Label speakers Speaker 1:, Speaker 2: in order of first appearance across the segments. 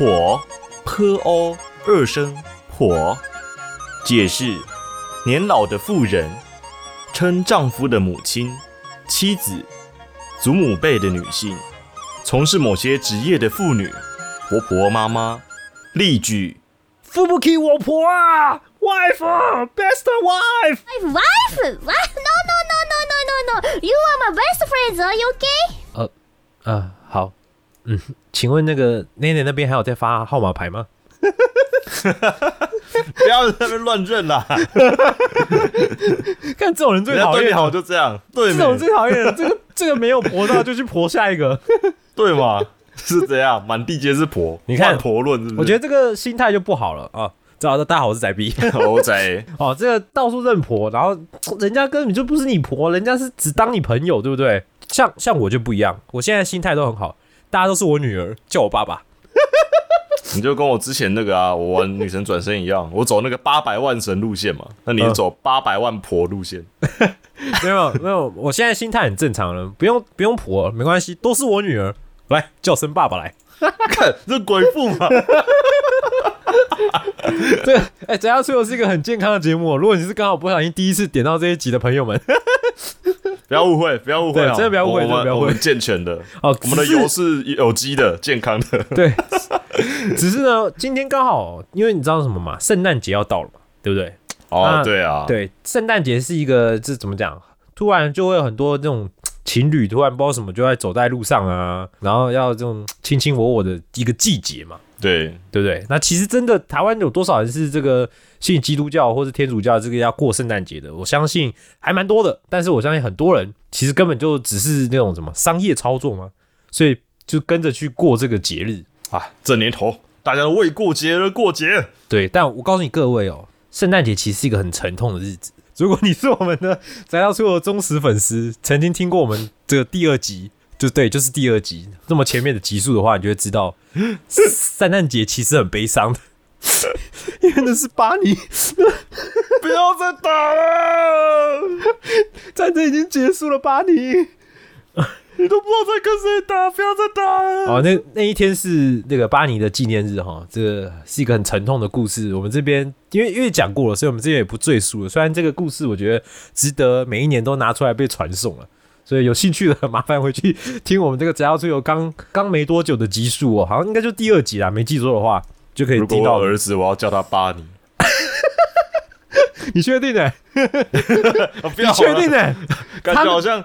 Speaker 1: 婆，p o 二声婆，解释：年老的妇人，称丈夫的母亲、妻子、祖母辈的女性，从事某些职业的妇女，婆婆妈妈。例句：
Speaker 2: 付不起我婆啊，wife，best wife。
Speaker 3: My wife? What? No, no, no, no, no, no, no. You are my best friends. Are you okay?
Speaker 4: 啊，好，嗯，请问那个奈奈那边还有在发号码牌吗？
Speaker 1: 不要在那边乱认啦，
Speaker 4: 看这种人最讨厌，
Speaker 1: 好就这样，对
Speaker 4: 这种？最讨厌了。这个这个没有婆到就去婆下一个。
Speaker 1: 对嘛？是这样，满地皆是婆，
Speaker 4: 你看
Speaker 1: 婆论是不是？
Speaker 4: 我觉得这个心态就不好了啊。知道大家好，我是仔 B。
Speaker 1: 得猴仔
Speaker 4: 哦，这个到处认婆，然后 人家根本就不是你婆，人家是只当你朋友，对不对？像像我就不一样，我现在心态都很好，大家都是我女儿，叫我爸爸。
Speaker 1: 你就跟我之前那个啊，我玩女神转身一样，我走那个八百万神路线嘛，那你
Speaker 4: 嗯
Speaker 1: 走八百万婆路线，
Speaker 4: 没有没有，我现在心态很正常了，不用不用婆，没关系，都是我女儿，来叫声爸爸来。
Speaker 1: 看这鬼父嘛，
Speaker 4: 这个哎，只要出游是一个很健康的节目哦。如果你是刚好不小心第一次点到这一集的朋友们，
Speaker 1: 不要误会，不要误会
Speaker 4: 真的不要误会
Speaker 1: 我
Speaker 4: 真的不要误会。
Speaker 1: 健全的，
Speaker 4: 哦，
Speaker 1: 我们的油是有机的、健康的，
Speaker 4: 对，只是呢，今天刚好，因为你知道什么嘛，圣诞节要到了嘛，对不对？
Speaker 1: 哦
Speaker 4: 啊，
Speaker 1: 对啊，，
Speaker 4: 对，圣诞节是一个这怎么讲？突然就会有很多这种情侣，突然不知道什么就在走在路上啊，然后要这种卿卿我我的一个季节嘛，
Speaker 1: 对，
Speaker 4: 对不对？那其实真的台湾有多少人是这个信基督教或是天主教这个要过圣诞节的？我相信还蛮多的，但是我相信很多人其实根本就只是那种什么商业操作嘛，所以就跟着去过这个节日。
Speaker 1: 啊，这年头大家都为过节而过节，
Speaker 4: 对，但我告诉你各位哦，圣诞节其实是一个很沉痛的日子。如果你是我们的宅到所有忠实粉丝，曾经听过我们这个第二集，就对，就是第二集那么前面的集数的话，你就会知道，圣诞节其实很悲伤的，因为那是巴尼
Speaker 1: 不要再打了，
Speaker 4: 战争已经结束了，巴尼。
Speaker 1: 你都不知道在跟谁打，不要再打了。
Speaker 4: 哦，那那一天是那个巴尼的纪念日哈，这个是一个很沉痛的故事。我们这边因为因为讲过了，所以我们这边也不赘述了。虽然这个故事我觉得值得每一年都拿出来被传颂了，所以有兴趣的麻烦回去听我们这个《只要最后》刚 刚没多久的集数哦，好像应该就第二集啦，没记错的话就可以听到
Speaker 1: 儿子，我要叫他巴尼，
Speaker 4: 你确定呢、
Speaker 1: 啊 不
Speaker 4: 你
Speaker 1: 要
Speaker 4: 确定呢、
Speaker 1: 感觉好像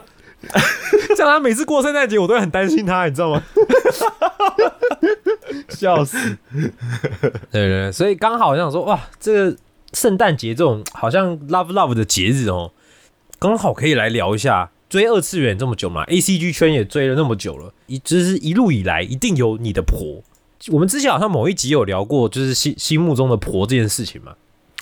Speaker 4: 这样他每次过圣诞节，我都会很担心他，你知道吗？笑死！对对对，所以刚好想说，哇，这个圣诞节这种好像 love love 的节日哦，刚好可以来聊一下。追二次元这么久嘛，A C G 圈也追了那么久了，一就是一路以来一定有你的婆。我们之前好像某一集有聊过，就是心心目中的婆这件事情嘛，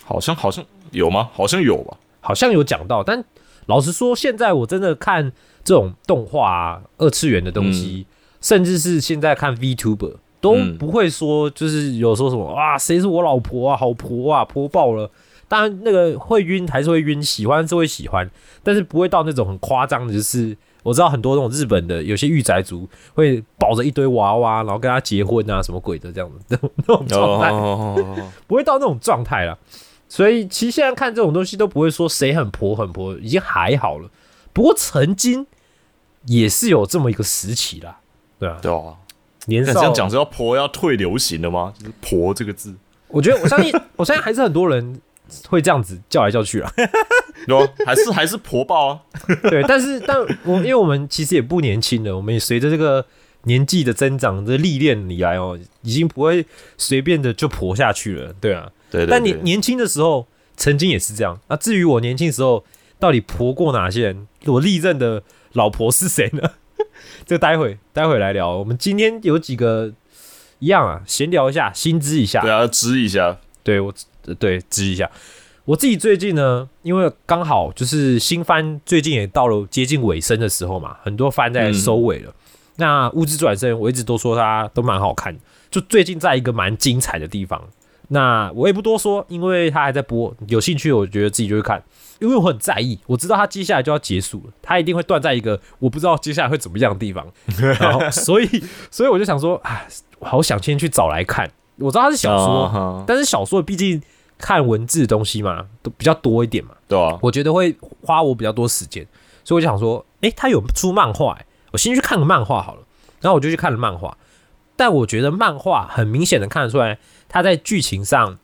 Speaker 1: 好像好像有吗？好像有吧。
Speaker 4: 好像有讲到，但老实说，现在我真的看这种动画啊、二次元的东西，甚至是现在看 VTuber，都
Speaker 1: 嗯
Speaker 4: 不会说就是有说什么啊，谁是我老婆啊，好婆啊，婆爆了。当然，那个会晕还是会晕，喜欢是会喜欢，但是不会到那种很夸张的，就是我知道很多那种日本的有些御宅族会抱着一堆娃娃，然后跟他结婚啊，什么鬼的这样子那种状态。
Speaker 1: 哦，
Speaker 4: 不会到那种状态啦。所以其实现在看这种东西都不会说谁很婆很婆，已经还好了。不过曾经也是有这么一个时期啦，对啊，
Speaker 1: 对啊。
Speaker 4: 年少
Speaker 1: 那这样讲是要婆要退流行了吗？就是婆这个字，
Speaker 4: 我觉得我相信，我相信还是很多人会这样子叫来叫去啊。
Speaker 1: 有啊还是还是婆爆啊？
Speaker 4: 对，但是但我因为我们其实也不年轻了，我们也随着这个年纪的增长，这历练以来哦，已经不会随便的就婆下去了，对啊。
Speaker 1: 对对
Speaker 4: 但你年轻的时候曾经也是这样。那至于我年轻时候到底婆过哪些人，我历任的老婆是谁呢？这待会待会来聊。我们今天有几个一样啊，闲聊一下，薪资一下。
Speaker 1: 对啊，支一下，
Speaker 4: 对我呃对支一下。我自己最近呢，因为刚好就是新番最近也到了接近尾声的时候嘛，很多番在收尾了。那《物质转身》我一直都说它都蛮好看的，就最近在一个蛮精彩的地方。那我也不多说，因为它还在播，有兴趣我觉得自己就去看，因为我很在意，我知道它接下来就要结束了，它一定会断在一个我不知道接下来会怎么样的地方，然后所以所以我就想说，啊，我好想先去找来看。我知道它是小说，但是小说毕竟看文字的东西嘛，都比较多一点嘛，
Speaker 1: 对啊，
Speaker 4: 我觉得会花我比较多时间，所以我就想说，诶，他有出漫画、诶我先去看个漫画好了。然后我就去看了漫画，但我觉得漫画很明显的看得出来，它在剧情上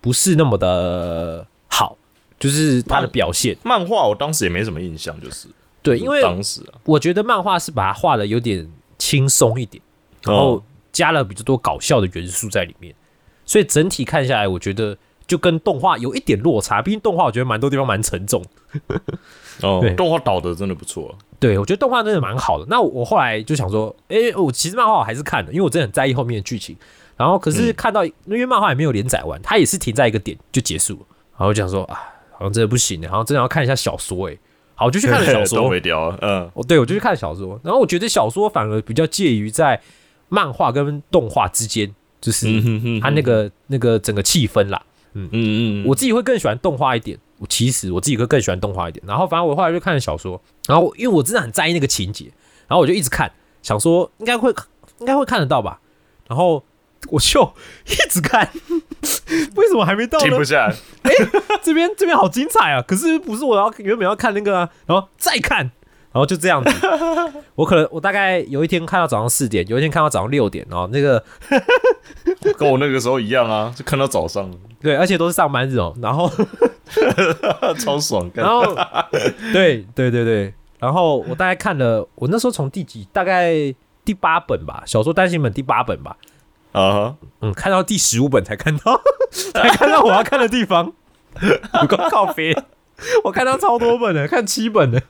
Speaker 4: 不是那么的好，就是它的表现。
Speaker 1: 漫画我当时也没什么印象，就是
Speaker 4: 对，因为
Speaker 1: 当时啊，
Speaker 4: 我觉得漫画是把它画的有点轻松一点，然后
Speaker 1: 哦
Speaker 4: 加了比较多搞笑的元素在里面，所以整体看下来，我觉得就跟动画有一点落差。毕竟动画我觉得蛮多地方蛮沉重
Speaker 1: 哦
Speaker 4: 对，
Speaker 1: 动画导的真的不错，
Speaker 4: 对，我觉得动画真的蛮好的。那我后来就想说，诶，我其实漫画我还是看的，因为我真的很在意后面的剧情。然后可是看到，因为漫画也没有连载完，它也是停在一个点就结束了。然后我就想说，啊，好像真的不行的，好像真的要看一下小说。诶，好，我就去看了小
Speaker 1: 东
Speaker 4: 说。
Speaker 1: 嗯，
Speaker 4: 哦，对，我就去看小说。然后我觉得小说反而比较介于在漫画跟动画之间，就是它那个那个整个气氛啦。
Speaker 1: 嗯嗯嗯，
Speaker 4: 我自己会更喜欢动画一点。我其实我自己会更喜欢动画一点。然后反正我后来就看了小说，然后因为我真的很在意那个情节，然后我就一直看，想说应该会应该会看得到吧。然后我就一直看，为什么还没到呢？
Speaker 1: 停不下来，哎
Speaker 4: 这边这边好精彩啊！可是不是我要原本要看那个啊，然后再看，然后就这样子。我可能我大概有一天看到早上四点，有一天看到早上六点，然后那个
Speaker 1: 跟我那个时候一样啊，就看到早上，
Speaker 4: 对，而且都是上班日哦。然后
Speaker 1: 超爽，干。
Speaker 4: 然后对对对对，然后我大概看了，我那时候从第几，大概第八本吧，小说单行本第八本吧，
Speaker 1: 啊哈，
Speaker 4: 嗯，看到第十五本才看到，才看到我要看的地方，有个靠飞，我看到超多本的，看七本的，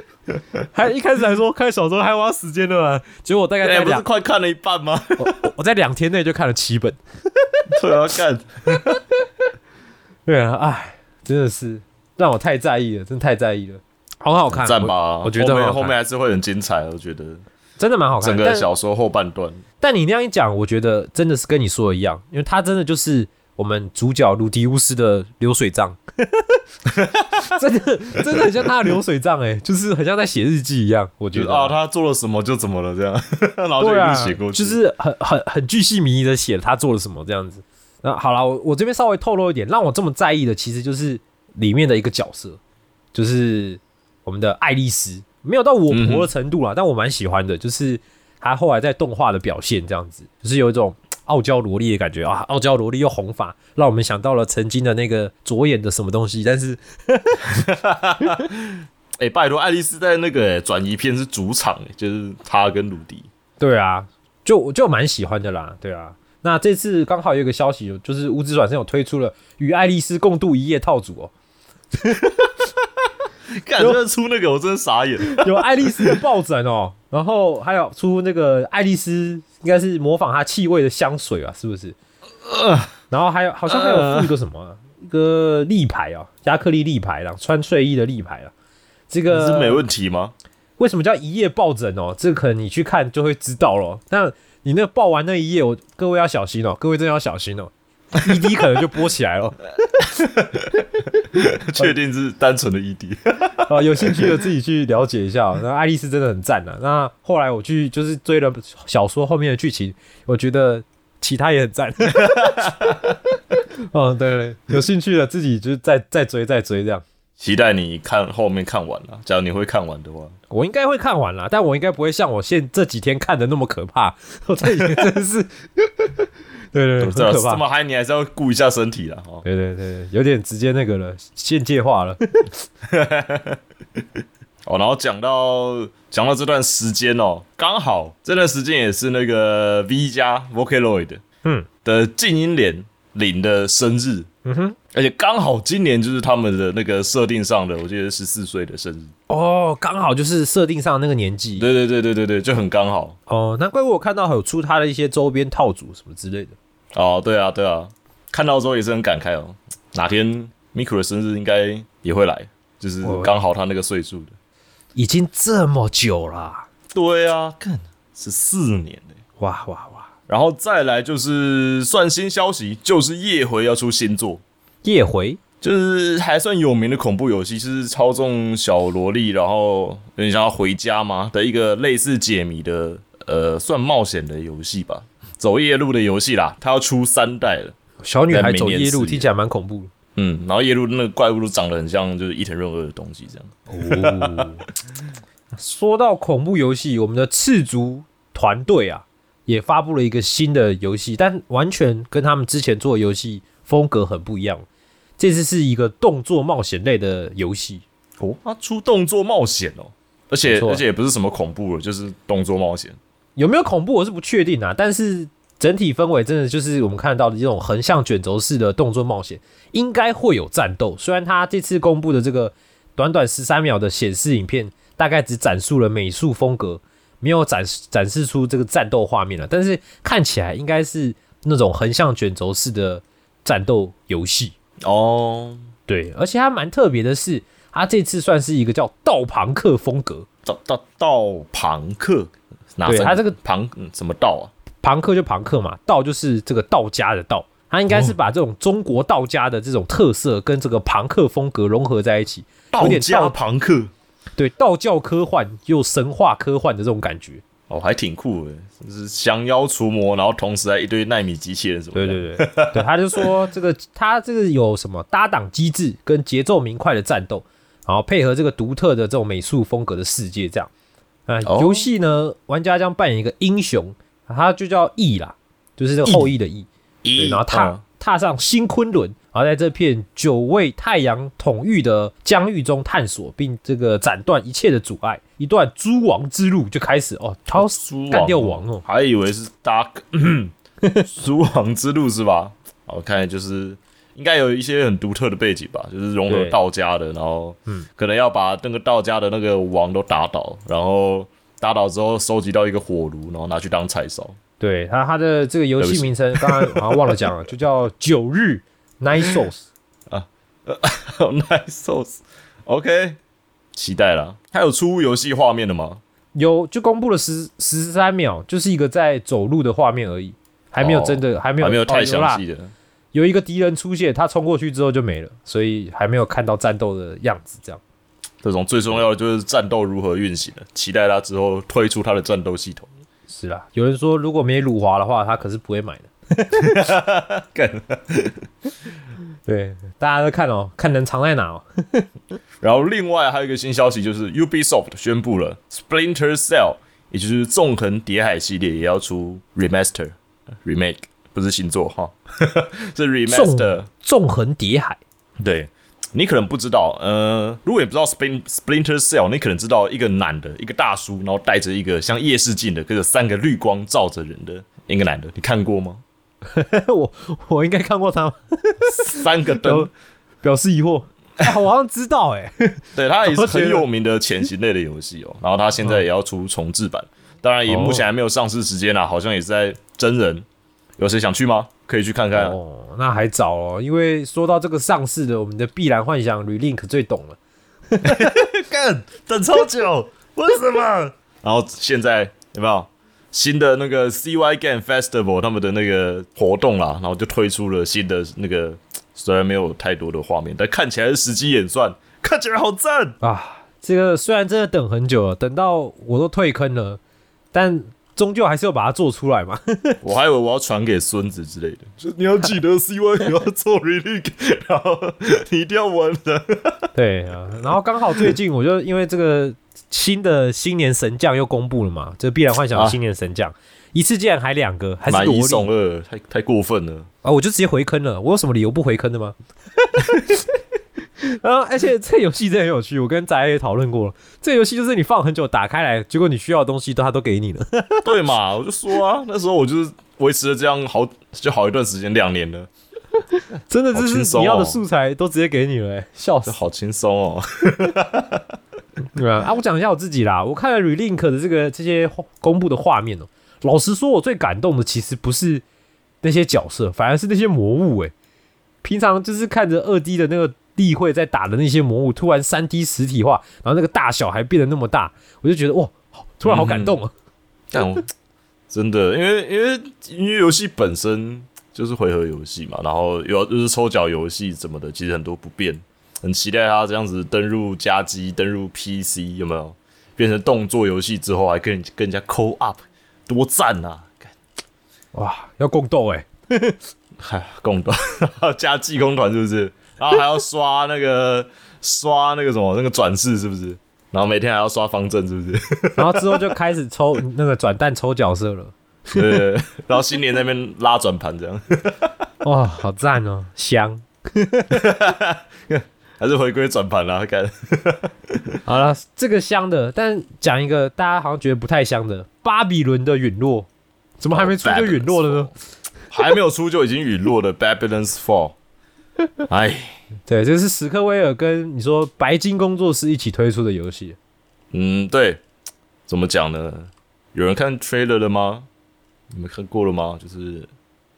Speaker 4: 还一开始还说看小说还花时间的嘛，结果我大概在
Speaker 1: 哎，不是，快看了一半吗？
Speaker 4: 我在两天内就看了七本，
Speaker 1: 对啊，看，
Speaker 4: 对啊，哎，真的是让我太在意了，真的太在意了，好好看，
Speaker 1: 赞吧，
Speaker 4: 我我觉得
Speaker 1: 后面还是会很精彩，我觉得。
Speaker 4: 真的蛮好看，
Speaker 1: 整个小说后半段，
Speaker 4: 但你那样一讲，我觉得真的是跟你说的一样，因为他真的就是我们主角鲁迪乌斯的流水账，真的真的很像他的流水账哎、就是很像在写日记一样，我觉得。
Speaker 1: 就是啊，他做了什么就怎么了这样，然后就一
Speaker 4: 对啊
Speaker 1: 路写过，去，
Speaker 4: 就是很很很巨细靡遗的写他做了什么这样子。那好了，我我这边稍微透露一点，让我这么在意的，其实就是里面的一个角色，就是我们的爱丽丝，没有到我婆的程度啦，但我蛮喜欢的，就是她后来在动画的表现这样子，就是有一种傲娇萝莉的感觉啊，傲娇萝莉又红发，让我们想到了曾经的那个左眼的什么东西，但是
Speaker 1: 哎，拜托，爱丽丝在那个哎转移片是主场，哎就是她跟鲁迪，
Speaker 4: 对啊，就我就蛮喜欢的啦，对啊。那这次刚好有一个消息，就是无职转身有推出了与爱丽丝共度一夜套组哦，
Speaker 1: 干，真的出那个我真的傻眼，
Speaker 4: 有爱丽丝的抱枕哦，然后还有出那个爱丽丝应该是模仿她气味的香水啊，是不是？然后还有好像还有附一个什么啊、一个立牌啊，亚克力立牌啦，穿睡衣的立牌啊。这个
Speaker 1: 是没问题吗？
Speaker 4: 为什么叫一夜抱枕哦？这个可能你去看就会知道咯。那你那抱完那一夜，我各位要小心哦，各位真的要小心哦。ED 可能就播起来了
Speaker 1: 确定是单纯的异地
Speaker 4: 啊！有兴趣的自己去了解一下哦。那爱丽丝真的很赞啊。那后来我去就是追了小说后面的剧情，我觉得其他也很赞。嗯，对对，有兴趣的自己就是再再追再追这样。
Speaker 1: 期待你看后面看完了，假如你会看完的话，
Speaker 4: 我应该会看完了，但我应该不会像我现这几天看的那么可怕。我这几天真的是，对对。
Speaker 1: 这么嗨，你还是要顾一下身体啦。哦。
Speaker 4: 对对对，有点直接那个了，限界化了。
Speaker 1: 哦，然后讲到讲到这段时间哦，刚好这段时间也是那个 V 加 Vocaloid
Speaker 4: 嗯
Speaker 1: 的静音连零的生日，
Speaker 4: 嗯哼，
Speaker 1: 而且刚好今年就是他们的那个设定上的，我记得十四岁的生日。
Speaker 4: 哦，刚好就是设定上那个年纪。
Speaker 1: 对对对对对对，就很刚好。
Speaker 4: 哦，难怪我有看到有出他的一些周边套组什么之类的。
Speaker 1: 哦，对啊对啊，看到之后也是很感慨哦。哪天 Miku 的生日应该也会来，就是刚好他那个岁数的。
Speaker 4: 已经这么久了。
Speaker 1: 对啊，看十四年
Speaker 4: 哇哇！
Speaker 1: 然后再来就是算新消息，就是夜回要出新作。
Speaker 4: 夜回
Speaker 1: 就是还算有名的恐怖游戏，是操纵小萝莉，然后有点像要回家吗的一个类似解谜的呃，算冒险的游戏吧，走夜路的游戏啦。它要出三代了，
Speaker 4: 小女孩走夜路听起来蛮恐怖的。
Speaker 1: 嗯，然后夜路那个怪物都长得很像就是伊藤润二的东西这样。哦，
Speaker 4: 说到恐怖游戏，我们的赤足团队啊。也发布了一个新的游戏，但完全跟他们之前做的游戏风格很不一样。这次是一个动作冒险类的游戏
Speaker 1: 哦，它出动作冒险哦，而且而且也不是什么恐怖了，就是动作冒险。
Speaker 4: 有没有恐怖我是不确定啊，但是整体氛围真的就是我们看到的这种横向卷轴式的动作冒险，应该会有战斗。虽然他这次公布的这个短短十三秒的显示影片，大概只展述了美术风格。没有展示展示出这个战斗画面了，但是看起来应该是那种横向卷轴式的战斗游戏
Speaker 1: 哦。
Speaker 4: 对，而且它蛮特别的是，它这次算是一个叫道朋克风格。
Speaker 1: 道道道朋克，
Speaker 4: 对，它这个
Speaker 1: 朋什么道啊？
Speaker 4: 朋克就朋克嘛，道就是这个道家的道。它应该是把这种中国道家的这种特色跟这个朋克风格融合在一起，
Speaker 1: 道家朋克。
Speaker 4: 对道教科幻又神话科幻的这种感觉。
Speaker 1: 哦，还挺酷的，就是降妖除魔，然后同时还一堆纳米机器人什么
Speaker 4: 的。对对对，对，他就说这个 他这个有什么搭档机制跟节奏明快的战斗，然后配合这个独特的这种美术风格的世界，这样。啊，游戏呢，玩家将扮演一个英雄，他就叫羿啦，就是这个后羿的羿，对，然后踏踏上新昆仑。而在这片久为太阳统御的疆域中探索，并这个斩断一切的阻碍，一段诸王之路就开始哦。超干掉王哦，
Speaker 1: 还以为是大 诸王之路是吧？我看就是应该有一些很独特的背景吧，就是融合道家的，然后嗯，可能要把那个道家的那个王都打倒，然后打倒之后收集到一个火炉，然后拿去当柴烧。
Speaker 4: 对他他的这个游戏名称，刚刚好像忘了讲了，就叫九日。Nice Sauce 啊，
Speaker 1: Nice Sauce，OK，期待了。它有出游戏画面的吗？
Speaker 4: 有，就公布了十十三秒，就是一个在走路的画面而已，还没有真的，还没有，
Speaker 1: 还没有太详细的。
Speaker 4: 有一个敌人出现，他冲过去之后就没了，所以还没有看到战斗的样子。这样，
Speaker 1: 这种最重要的就是战斗如何运行了，期待他之后推出他的战斗系统。
Speaker 4: 是啦，有人说如果没辱华的话，他可是不会买的。
Speaker 1: 干，
Speaker 4: 对，大家都看哦，看能藏在哪哦。
Speaker 1: 然后另外还有一个新消息，就是 Ubisoft 宣布了 Splinter Cell，也就是纵横谍海系列也要出 remaster remake，不是新作哈，是 remaster
Speaker 4: 纵横谍海。
Speaker 1: 对你可能不知道，呃，如果你不知道 Spl Splinter Cell，你可能知道一个男的，一个大叔，然后带着一个像夜视镜的，跟着三个绿光照着人的一个男的，你看过吗？
Speaker 4: 我我应该看过他，
Speaker 1: 三个灯。
Speaker 4: 表示疑惑，哎 我好像知道哎，
Speaker 1: 对他也是很有名的潜行类的游戏哦，然后他现在也要出重置版，当然也目前还没有上市时间啦，好像也是在真人，有谁想去吗？可以去看看
Speaker 4: 哦，那还早哦，因为说到这个上市的，我们的必然幻想 Relink 最懂了，
Speaker 1: 干等超久，为什么？然后现在有没有？新的那个 CY Game Festival 他们的那个活动啦，然后就推出了新的那个，虽然没有太多的画面，但看起来是实际演算，看起来好赞
Speaker 4: 啊！这个虽然真的等很久了，等到我都退坑了，但终究还是要把它做出来嘛。
Speaker 1: 我还以为我要传给孙子之类的，就你要记得 CY 要做 release，然后你一定要玩的。
Speaker 4: 对啊，然后刚好最近我就因为这个。新的新年神将又公布了嘛？这必然幻想的新年神将，一次竟然还两个，还是
Speaker 1: 一送二，太太过分了
Speaker 4: 啊！我就直接回坑了，我有什么理由不回坑的吗？然 后，而且这游戏真的很有趣，我跟仔也讨论过了。这游戏就是你放很久，打开来，结果你需要的东西都他都给你了。
Speaker 1: 对嘛？我就说啊，那时候我就是维持了这样好就好一段时间，两年了。
Speaker 4: 真的就是你要的素材都直接给你了、欸，笑死！
Speaker 1: 好轻松哦。
Speaker 4: 对啊，啊，我讲一下我自己啦。我看了 Relink 的这个这些公布的画面哦、老实说，我最感动的其实不是那些角色，反而是那些魔物。哎，平常就是看着二 D 的那个例会在打的那些魔物，突然三 D 实体化，然后那个大小还变得那么大，我就觉得哇，好突然好感动啊！
Speaker 1: 但我 真的，因为因为因为游戏本身就是回合游戏嘛，然后有就是抽奖游戏什么的，其实很多不变，很期待他这样子登入加机、登入 PC 有没有变成动作游戏之后，还跟人跟人家 co up，多赞啊！
Speaker 4: 哇，要共斗哎、
Speaker 1: 嗨，共斗 加技工团是不是？然后还要刷那个刷那个什么那个转世是不是？然后每天还要刷方阵是不是？
Speaker 4: 然后之后就开始抽那个转蛋抽角色了。
Speaker 1: 对，然后新年那边拉转盘这样，
Speaker 4: 哇，好赞哦，香！
Speaker 1: 还是回归转盘啦，看。
Speaker 4: 好了，这个香的，但讲一个大家好像觉得不太香的，巴比伦的陨落，怎么还没出就陨落了呢？
Speaker 1: 还没有出就已经陨落的 Babylon's Fall。哎，
Speaker 4: 对，这是史克威尔跟你说白金工作室一起推出的游戏。
Speaker 1: 嗯，对，怎么讲呢？有人看 trailer 了吗？你们看过了吗？就是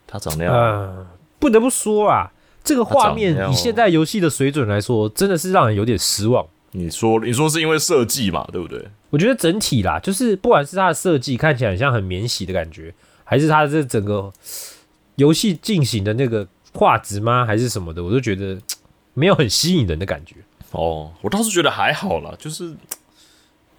Speaker 1: 他长那样，
Speaker 4: 呃，不得不说啊，这个画面以现在游戏的水准来说，真的是让人有点失望。
Speaker 1: 你说你说是因为设计嘛，对不对？
Speaker 4: 我觉得整体啦，就是不管是它的设计看起来很像很免洗的感觉，还是它的这整个游戏进行的那个画质吗，还是什么的，我都觉得没有很吸引人的感觉。
Speaker 1: 哦，我倒是觉得还好啦，就是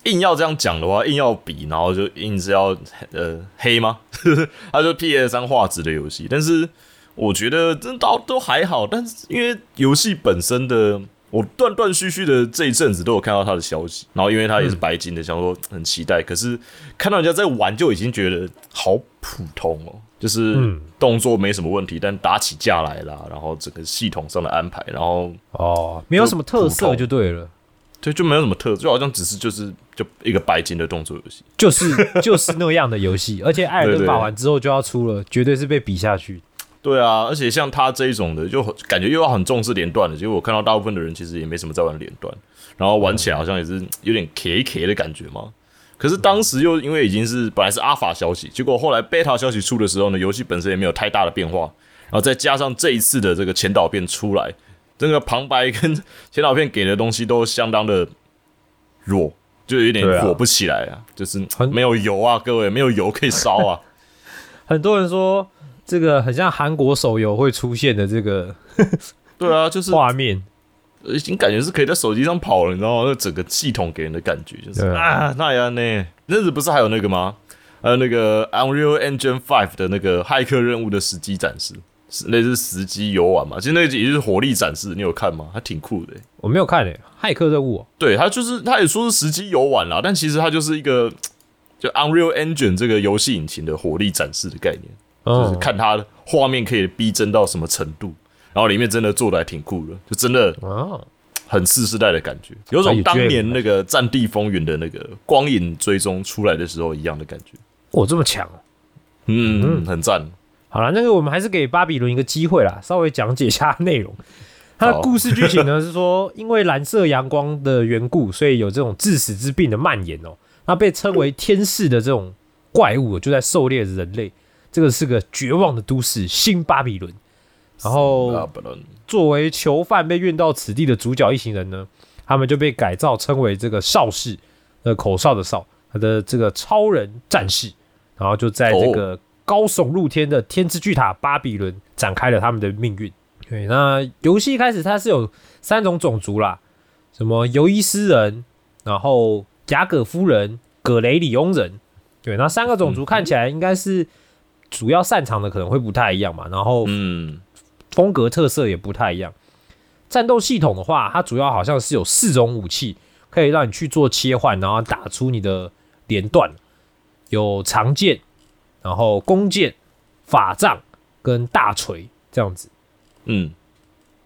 Speaker 1: 硬要这样讲的话，硬要比，然后就硬是要呃黑吗？它就 PS 三画质的游戏，但是我觉得真倒都还好，但是因为游戏本身的。我断断续续的这一阵子都有看到他的消息，然后因为他也是白金的，想说很期待。可是看到人家在玩，就已经觉得好普通哦，就是
Speaker 4: 嗯
Speaker 1: 动作没什么问题，但打起架来啦，然后整个系统上的安排，然后
Speaker 4: 哦，没有什么特色就对了，
Speaker 1: 对，就没有什么特，就好像只是就是就一个白金的动作游戏。
Speaker 4: 就是就是那样的游戏，而且艾尔
Speaker 1: 对对
Speaker 4: 登法环之后就要出了，绝对是被比下去。
Speaker 1: 对啊，而且像他这一种的，就很感觉又要很重视连段的。结果我看到大部分的人其实也没什么在玩连段，然后玩起来好像也是有点 K K 的感觉嘛。可是当时又因为已经是本来是阿法消息，结果后来贝塔消息出的时候呢，游戏本身也没有太大的变化，然后再加上这一次的这个前导片出来，这个旁白跟前导片给的东西都相当的弱，就有点火不起来啊，就是没有油啊，各位没有油可以烧啊。
Speaker 4: 很多人说这个很像韩国手游会出现的这个
Speaker 1: 对啊，就是
Speaker 4: 画面，
Speaker 1: 已经感觉是可以在手机上跑了，你知道吗？那整个系统给人的感觉就是
Speaker 4: 对啊
Speaker 1: 啊，那样呢？那日不是还有那个吗？还有，那个 Unreal Engine Five 的那个骇客任务的实机展示，类似实机游玩嘛？其实那个也就是火力展示，你有看吗？还挺酷的欸、
Speaker 4: 我没有看诶、骇客任务哦、
Speaker 1: 对，它就是它也说是实机游玩啦，但其实它就是一个就 Unreal Engine 这个游戏引擎的火力展示的概念。就是
Speaker 4: 嗯，
Speaker 1: 看它的画面可以逼真到什么程度，然后里面真的做的还挺酷的，就真的
Speaker 4: 啊，
Speaker 1: 很次世代的感觉，有种当年那个《战地风云》的那个光影追踪出来的时候一样的感觉。
Speaker 4: 哦这么强哦、
Speaker 1: 嗯，很赞。
Speaker 4: 好了，那个我们还是给巴比伦一个机会啦，稍微讲解一下内容。它的故事剧情呢是说，因为蓝色阳光的缘故，所以有这种致死之病的蔓延哦。那被称为天使的这种怪物就在狩猎人类。这个是个绝望的都市新巴比伦。然后作为囚犯被运到此地的主角一行人呢，他们就被改造称为这个少士，呃，口哨的哨，他的这个超人战士，然后就在这个高耸入天的天之巨塔巴比伦展开了他们的命运。对，那游戏一开始它是有三种种族啦，什么尤伊斯人，然后雅葛夫人、葛雷里翁人。对，那三个种族看起来应该是主要擅长的可能会不太一样嘛，然后
Speaker 1: 嗯，
Speaker 4: 风格特色也不太一样。战斗系统的话，它主要好像是有四种武器可以让你去做切换，然后打出你的连段，有长剑，然后弓箭、法杖跟大锤这样子。
Speaker 1: 嗯，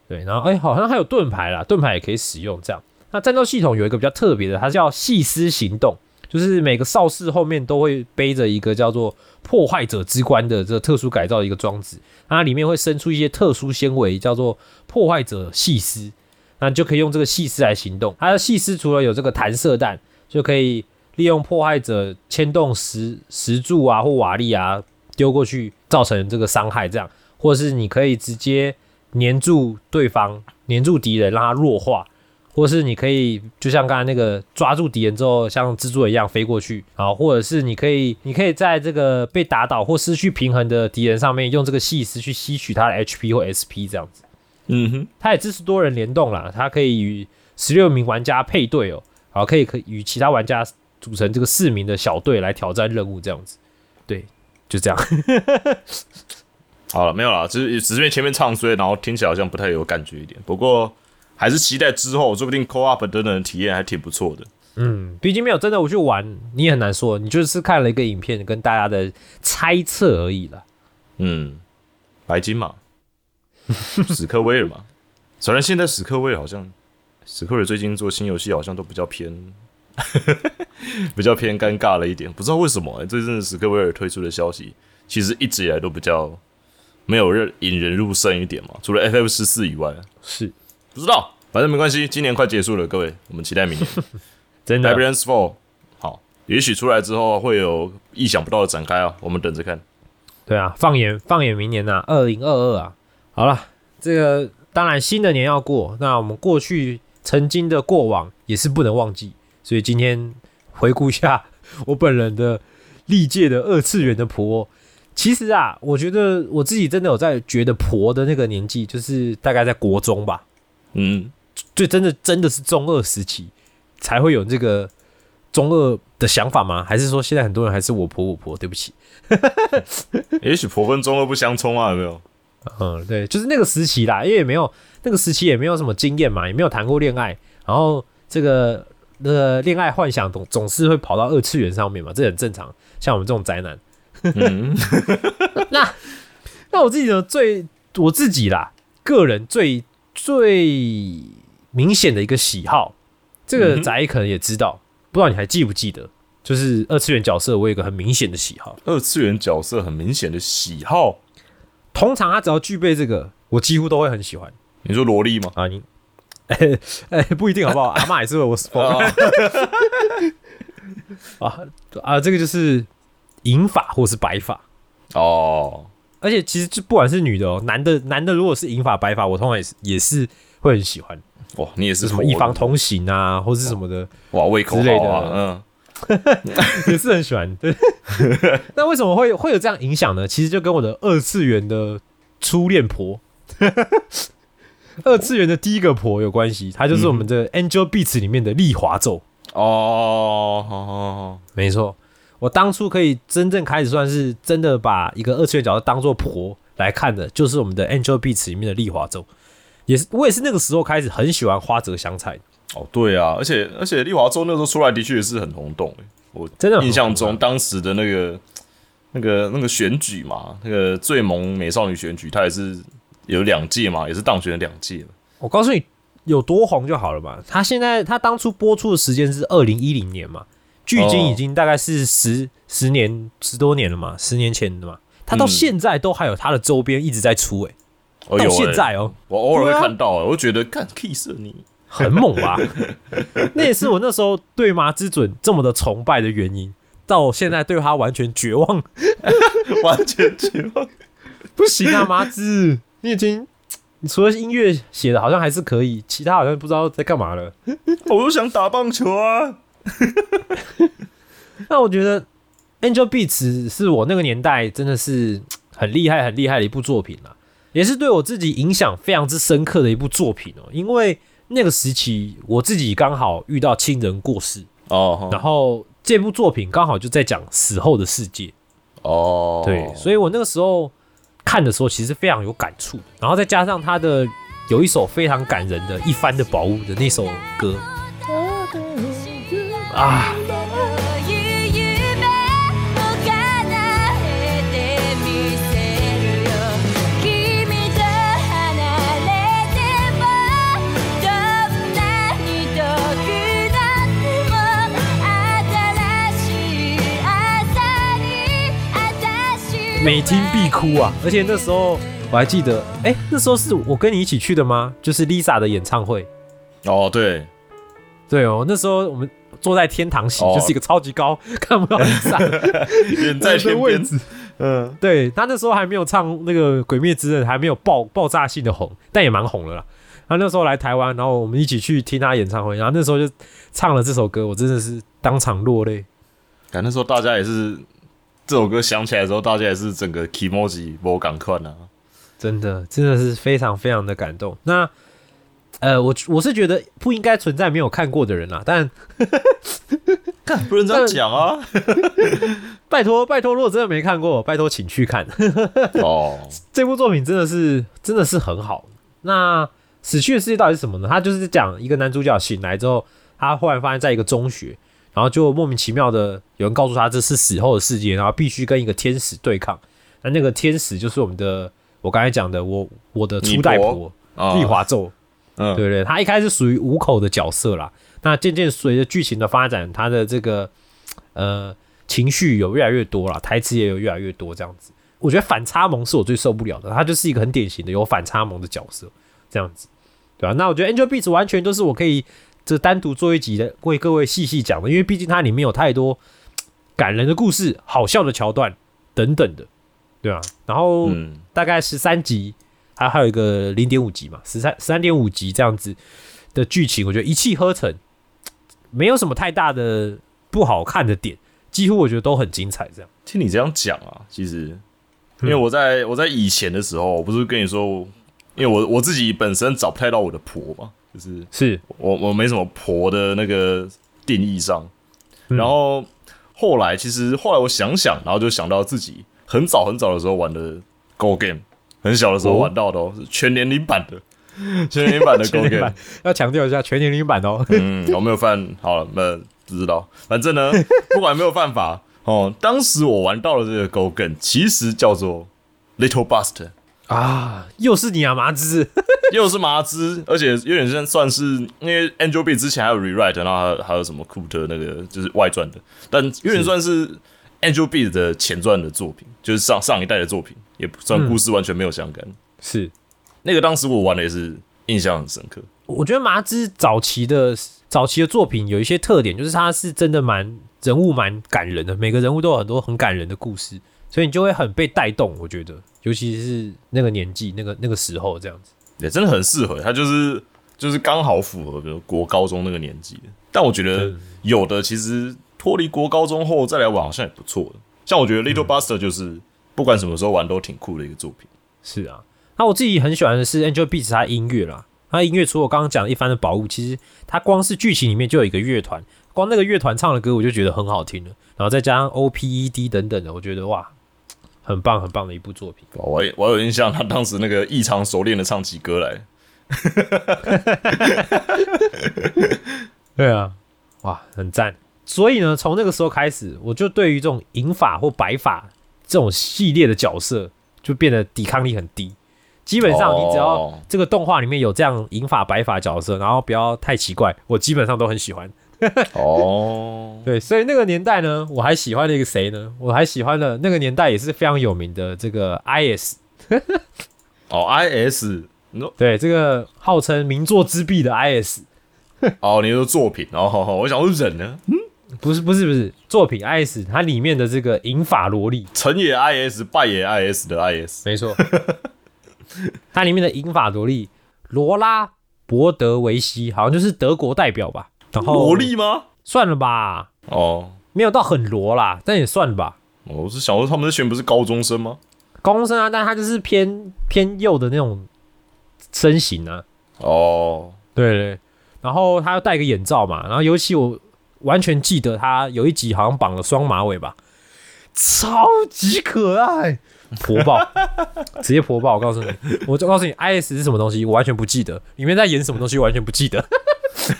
Speaker 4: 对，然后哎、好像还有盾牌啦，盾牌也可以使用这样。那战斗系统有一个比较特别的，它叫细思行动。就是每个哨士后面都会背着一个叫做破坏者之冠的这个特殊改造的一个装置，它里面会生出一些特殊纤维，叫做破坏者细丝，那就可以用这个细丝来行动。它的细丝除了有这个弹射弹，就可以利用破坏者牵动石石柱啊或瓦砾啊丢过去，造成这个伤害，这样，或是你可以直接黏住对方，黏住敌人，让他弱化。或是你可以就像刚才那个抓住敌人之后，像蜘蛛一样飞过去啊，或者是你可以，你可以在这个被打倒或失去平衡的敌人上面，用这个细丝去吸取他的 HP 或 SP 这样子。
Speaker 1: 嗯哼，
Speaker 4: 它也支持多人联动啦，它可以与十六名玩家配对哦，好，可以可以与其他玩家组成这个四名的小队来挑战任务这样子。对，就这样。
Speaker 1: 好了，没有了，只是只是因为前面唱衰，然后听起来好像不太有感觉一点。不过还是期待之后，说不定 Co op 等等的体验还挺不错的。
Speaker 4: 嗯，毕竟没有真的我去玩，你也很难说，你就是看了一个影片跟大家的猜测而已了。
Speaker 1: 嗯，白金嘛，史克威尔嘛，虽然现在史克威尔好像，史克威尔最近做新游戏好像都比较偏，比较偏尴尬了一点，不知道为什么、欸。最近史克威尔推出的消息，其实一直以来都比较没有人引人入胜一点嘛，除了 FF 十四以外，
Speaker 4: 是
Speaker 1: 不知道，反正没关系，今年快结束了，各位，我们期待明年。
Speaker 4: 真的
Speaker 1: Librarians Fall，好，也许出来之后会有意想不到的展开啊，我们等着看。
Speaker 4: 对啊，放眼放眼明年呐、啊，二零二二啊，好了，这个当然新的年要过，那我们过去曾经的过往也是不能忘记，所以今天回顾一下我本人的历届的二次元的婆。其实啊，我觉得我自己真的有在觉得婆的那个年纪，就是大概在国中吧，
Speaker 1: 嗯，
Speaker 4: 就真的真的是中二时期才会有这个中二的想法吗？还是说现在很多人还是我婆我婆？对不起，
Speaker 1: 也许婆跟中二不相冲啊，有没有？
Speaker 4: 嗯，对，就是那个时期啦，因为也没有那个时期也没有什么经验嘛，也没有谈过恋爱，然后这个那个恋爱幻想总总是会跑到二次元上面嘛，这很正常。像我们这种宅男，
Speaker 1: 嗯，
Speaker 4: 那那我自己的最我自己啦，个人最最明显的一个喜好，这个宅可能也知道，不知道你还记不记得？就是二次元角色，我有一个很明显的喜好，
Speaker 1: 二次元角色很明显的喜好，
Speaker 4: 通常他只要具备这个，我几乎都会很喜欢
Speaker 1: 你说萝莉吗？
Speaker 4: 啊。你，哎、哎、不一定好不好？阿妈也是为我 啊啊，这个就是银发或是白发，
Speaker 1: 哦，
Speaker 4: 而且其实就不管是女的哦，男的男的如果是银发白发，我通常也是也是会很喜欢，
Speaker 1: 哇，你也是
Speaker 4: 是什么一方通行啊，或是什么的，
Speaker 1: 哇，胃口
Speaker 4: 之类的
Speaker 1: 嗯，
Speaker 4: 也是很喜欢。对，那为什么会会有这样影响呢？其实就跟我的二次元的初恋婆。二次元的第一个婆有关系，她就是我们的 Angel Beats 里面的丽华咒。
Speaker 1: 哦，好好好，
Speaker 4: 没错，我当初可以真正开始算是真的把一个二次元角色当做婆来看的，就是我们的 Angel Beats 里面的丽华咒。也是我也是那个时候开始很喜欢花泽香菜，
Speaker 1: 哦，对啊，而且而且丽华州那时候出来的确也是很轰动诶，我
Speaker 4: 真的
Speaker 1: 印象中当时的那个那个那个选举嘛，那个最萌美少女选举，它也是有两届嘛，也是当选了两届嘛。
Speaker 4: 我告诉你有多红就好了嘛。他现在他当初播出的时间是二零一零年嘛，距今
Speaker 1: 哦
Speaker 4: 已经大概是十十年十多年了嘛，十年前的嘛。他到
Speaker 1: 嗯
Speaker 4: 现在都还有他的周边一直在出、欸，到现在哦、
Speaker 1: 我偶尔看到、欸，我就觉得干 kiss 你，
Speaker 4: 很猛吧？那也是我那时候对麻之准这么的崇拜的原因。到现在对他完全绝望，
Speaker 1: 完全绝望。
Speaker 4: 不行啊，麻之，你已经你除了音乐写的好像还是可以，其他好像不知道在干嘛了。
Speaker 1: 我就想打棒球啊！
Speaker 4: 那我觉得《Angel Beats》是我那个年代真的是很厉害、很厉害的一部作品啦，也是对我自己影响非常之深刻的一部作品哦。因为那个时期我自己刚好遇到亲人过世，
Speaker 1: 哦
Speaker 4: 然后这部作品刚好就在讲死后的世界，
Speaker 1: 哦，
Speaker 4: 对，所以我那个时候看的时候其实非常有感触，然后再加上他的有一首非常感人的《一番的宝物》的那首歌啊！美听必哭啊！而且那时候我还记得，哎，那时候是我跟你一起去的吗？就是 Lisa 的演唱会。
Speaker 1: 哦，对，
Speaker 4: 对哦，那时候我们。坐在天堂席，
Speaker 1: 哦
Speaker 4: 就是一个超级高，看不到 Lisa
Speaker 1: 远在天边，
Speaker 4: 的位置。
Speaker 1: 嗯，
Speaker 4: 对他那时候还没有唱那个《鬼灭之刃》，还没有爆爆炸性的红，但也蛮红了啦。他那时候来台湾，然后我们一起去听他演唱会，然后那时候就唱了这首歌，我真的是当场落泪。
Speaker 1: 感那时候大家也是这首歌响起来的时候，大家也是整个 emoji 我赶快啊，
Speaker 4: 真的，真的是非常非常的感动。那呃，我我是觉得不应该存在没有看过的人啦，但 看
Speaker 1: 不能这样讲啊。
Speaker 4: 拜托拜托，如果真的没看过，拜托请去看。
Speaker 1: 哦，
Speaker 4: 这部作品真的是真的是很好。那死去的世界到底是什么呢？他就是讲一个男主角醒来之后，他忽然发现在一个中学，然后就莫名其妙的有人告诉他这是死后的世界，然后必须跟一个天使对抗。那那个天使就是我们的我刚才讲的我我的初代
Speaker 1: 你
Speaker 4: 婆丽华咒。
Speaker 1: 嗯，
Speaker 4: 对不对？他一开始属于五口的角色啦，那渐渐随着剧情的发展，他的这个呃情绪有越来越多了，台词也有越来越多，这样子。我觉得反差萌是我最受不了的，他就是一个很典型的有反差萌的角色，这样子，对吧、那我觉得 Angel Beats 完全都是我可以这单独做一集的，为各位细细讲的，因为毕竟它里面有太多感人的故事、好笑的桥段等等的，对吧、然后
Speaker 1: 嗯，
Speaker 4: 大概十三集，还还有一个零点五集嘛，十三十三点五集这样子的剧情，我觉得一气呵成，没有什么太大的不好看的点，几乎我觉得都很精彩。这样。
Speaker 1: 听你这样讲啊，其实因为我在我在以前的时候，我不是跟你说，因为我我自己本身找不太到我的婆嘛，就是
Speaker 4: 是。
Speaker 1: 我我没什么婆的那个定义上，
Speaker 4: 嗯。
Speaker 1: 然后后来其实后来我想想，然后就想到自己很早很早的时候玩的 Go Game，很小的时候
Speaker 4: 哦
Speaker 1: 玩到的哦，是全年龄版的，全年龄版的 Go Game，
Speaker 4: 要强调一下全年龄版哦。
Speaker 1: 嗯，有没有犯？好了，那不知道。反正呢，不管有没有犯法哦，当时我玩到了这个 Go Game 其实叫做 Little Bust，
Speaker 4: 啊，又是你啊，麻子。
Speaker 1: 又是麻子，而且有点像算是因为 Angel B 之前还有 Rewrite，然后还有还有什么库特那个就是外传的，但有点算是 Angel B 的前传的作品，就是上上一代的作品，也不算故事完全没有相干。
Speaker 4: 是，
Speaker 1: 那个当时我玩的也是印象很深刻。
Speaker 4: 我觉得麻之早期的早期的作品有一些特点，就是它是真的蛮人物蛮感人的，每个人物都有很多很感人的故事，所以你就会很被带动。我觉得，尤其是那个年纪、那个那个时候这样子。
Speaker 1: 也真的很适合，它就是就是刚好符合比如国高中那个年纪的。但我觉得
Speaker 4: 嗯
Speaker 1: 有的其实脱离国高中后再来玩好像也不错的。像我觉得 Little Buster 就是不管什么时候玩都挺酷的一个作品。
Speaker 4: 是啊，那我自己很喜欢的是 Angel Beats 它音乐啦，它音乐除了我刚刚讲的一番的宝物，其实它光是剧情里面就有一个乐团，光那个乐团唱的歌我就觉得很好听了，然后再加上 O P E D 等等的，我觉得哇，很棒很棒的一部作品。
Speaker 1: 我也我有印象，他当时那个异常熟练的唱起歌来。
Speaker 4: 对啊，哇，很赞。所以呢，从那个时候开始，我就对于这种银发或白发这种系列的角色，就变得抵抗力很低。基本上，你只要
Speaker 1: 哦。
Speaker 4: 这个动画里面有这样银发白发角色，然后不要太奇怪，我基本上都很喜欢。
Speaker 1: 哦，
Speaker 4: 对，所以那个年代呢，我还喜欢了一个谁呢？我还喜欢了那个年代也是非常有名的这个 IS，
Speaker 1: 哦，IS，
Speaker 4: 对，这个号称名作之壁的 IS，
Speaker 1: 哦，你说作品，哦，好好我想说人呢，
Speaker 4: 不是不是不是作品 IS，它里面的这个银法萝莉，
Speaker 1: 成也 IS，败也 IS 的 IS。
Speaker 4: 没错，它里面的银法萝莉罗拉博德维希，好像就是德国代表吧。然后
Speaker 1: 萝莉吗？
Speaker 4: 算了吧，
Speaker 1: 哦，
Speaker 4: 没有到很罗啦，但也算了吧。
Speaker 1: 我是想说他们这群不是高中生吗？
Speaker 4: 高中生啊，但他就是偏偏右的那种身形啊。
Speaker 1: 哦，
Speaker 4: 对对，然后他要戴个眼罩嘛，然后尤其我完全记得他有一集好像绑了双马尾吧，超级可爱，婆爆，直接婆爆！我告诉你，我就告诉你，IS 是什么东西，我完全不记得，里面在演什么东西，我完全不记得，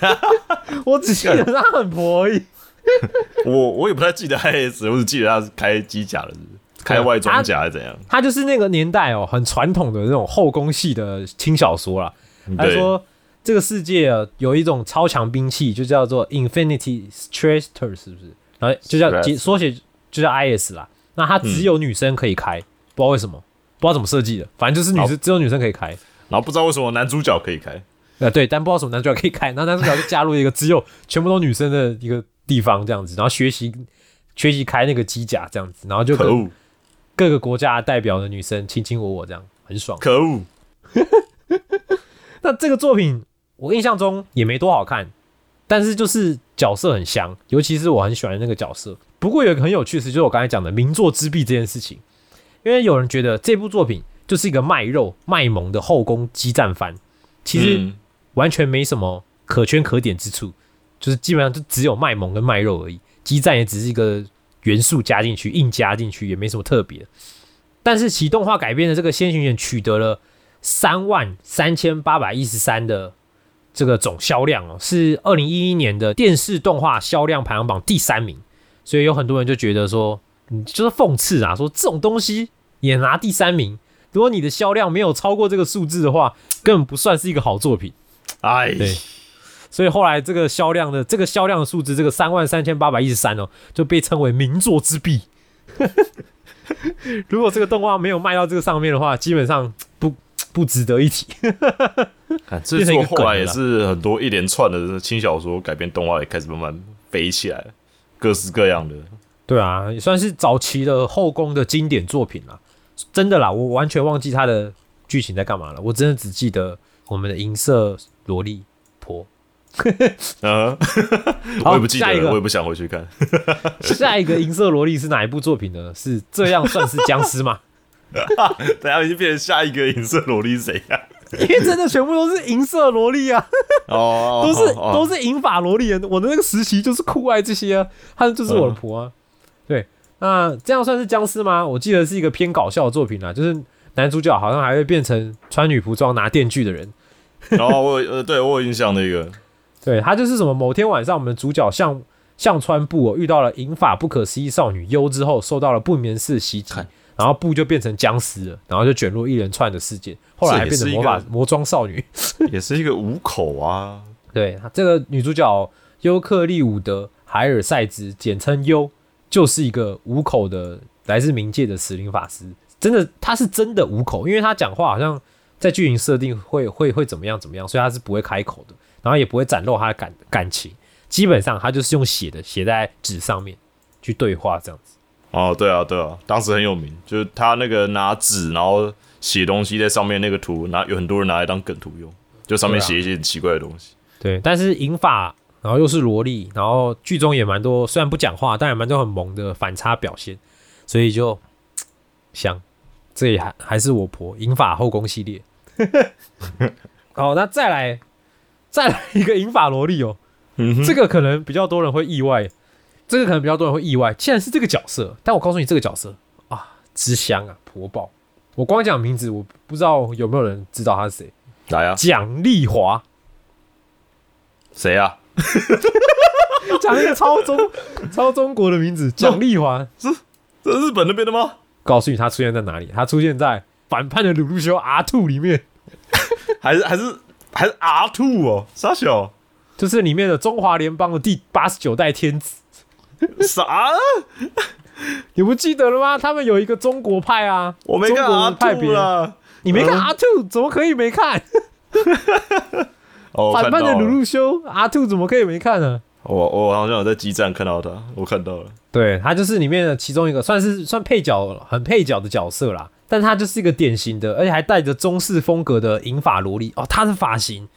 Speaker 4: 我只记得他很婆而已。
Speaker 1: 我我也不太记得 IS，我只记得他是开机甲的，是是开外装甲还是怎样？
Speaker 4: 他就是那个年代哦，很传统的那种后宫系的轻小说啦。他
Speaker 1: 对
Speaker 4: 说这个世界啊有一种超强兵器，就叫做 Infinity Strater，是不是？然后就叫缩写就叫 IS 啦。那它只有女生可以开，不知道为什么，不知道怎么设计的，反正就是女生只有女生可以开。
Speaker 1: 然后不知道为什么男主角可以开，
Speaker 4: 呃，对，但不知道什么男主角可以开，然后男主角就加入一个只有全部都女生的一个地方这样子，然后学习学习开那个机甲这样子，然后就
Speaker 1: 可恶
Speaker 4: 各个国家代表的女生卿卿我我这样，很爽。
Speaker 1: 可恶，
Speaker 4: 那这个作品我印象中也没多好看，但是就是角色很香，尤其是我很喜欢的那个角色。不过有一个很有趣的事，就是我刚才讲的名作之壁这件事情，因为有人觉得这部作品就是一个卖肉卖萌的后宫激战番，其实
Speaker 1: 嗯
Speaker 4: 完全没什么可圈可点之处，就是基本上就只有卖萌跟卖肉而已，激战也只是一个元素加进去，硬加进去，也没什么特别。但是其动画改编的这个《先行犬》取得了三万三千八百一十三的这个总销量哦，是二零一一年的电视动画销量排行榜第三名。所以有很多人就觉得说，你，就是讽刺啊，说这种东西也拿第三名，如果你的销量没有超过这个数字的话，根本不算是一个好作品。
Speaker 1: 哎，
Speaker 4: 对所以后来这个销量的这个销量的数字，这个三万三千八百一十三哦，就被称为名作之壁。如果这个动画没有卖到这个上面的话，基本上不不值得一提。
Speaker 1: 看这作后来也是很多一连串的轻小说改编动画也开始慢慢飞起来了，各式各样的。
Speaker 4: 对啊，也算是早期的后宫的经典作品了。真的啦，我完全忘记它的剧情在干嘛了，我真的只记得我们的银色萝莉婆。
Speaker 1: 嗯，
Speaker 4: 好
Speaker 1: 我也不记得我也不想回去看。
Speaker 4: 下一个银色萝莉是哪一部作品呢？是这样算是僵尸吗？
Speaker 1: 等下已经变成下一个银色萝莉是谁呀？
Speaker 4: 因为真的全部都是银色萝莉啊。
Speaker 1: 哦，
Speaker 4: 都是
Speaker 1: 哦
Speaker 4: 都是银发萝莉人，我的那个实习就是酷爱这些啊，他就是我的婆啊。对，那这样算是僵尸吗？我记得是一个偏搞笑的作品啊，就是男主角好像还会变成穿女仆装拿电锯的人。
Speaker 1: 然后我有呃，对我有印象那个，
Speaker 4: 对他就是什么某天晚上，我们主角向向川布哦遇到了银发不可思议少女优之后，受到了不眠式袭击，然后布就变成僵尸了，然后就卷入一连串的事件，后来还变成魔法魔装少女。
Speaker 1: 也是一个五口啊。
Speaker 4: 对，这个女主角尤克利伍德·海尔塞兹，简称优，就是一个五口的来自冥界的死灵法师。真的，她是真的五口，因为她讲话好像在剧情设定会会会怎么样怎么样，所以她是不会开口的，然后也不会展露她的感感情。基本上，她就是用写的，写在纸上面去对话这样子。
Speaker 1: 哦，对啊，对啊，当时很有名，就是他那个拿纸然后写东西在上面那个图，拿有很多人拿来当梗图用，就上面写一些很奇怪的东西。
Speaker 4: 对，但是银发，然后又是萝莉，然后剧中也蛮多，虽然不讲话，但也蛮多很萌的反差表现，所以就 香。这也还还是我婆银发后宫系列。好，那再来再来一个银发萝莉哦，
Speaker 1: 嗯
Speaker 4: 这个可能比较多人会意外，这个可能比较多人会意外，竟然是这个角色。但我告诉你，这个角色啊，之香啊，婆爆。我光讲名字，我不知道有没有人知道他是谁。
Speaker 1: 来啊，
Speaker 4: 蒋丽华，
Speaker 1: 谁啊？
Speaker 4: 讲一个超中超中国的名字，蒋丽华。
Speaker 1: 这是日本那边的吗？
Speaker 4: 告诉你，他出现在哪里？他出现在反叛的鲁路修 R Two 里面，
Speaker 1: 还是还是还是 R two 哦？傻小
Speaker 4: 就是里面的中华联邦的第八十九代天子。
Speaker 1: 啥？
Speaker 4: 你不记得了吗？他们有一个中国派啊，
Speaker 1: 我没看
Speaker 4: 中国
Speaker 1: R
Speaker 4: 派别
Speaker 1: two 啦。
Speaker 4: 你没看
Speaker 1: 嗯
Speaker 4: R Two，怎么可以没看？
Speaker 1: 哦，
Speaker 4: 反叛的鲁
Speaker 1: 看到了。
Speaker 4: 路修 R Two 怎么可以没看呢？
Speaker 1: 我我好像有在基站看到他，我看到了。
Speaker 4: 对他就是里面的其中一个，算是算配角，很配角的角色啦。但他就是一个典型的，而且还带着中式风格的银发萝莉哦。他的发型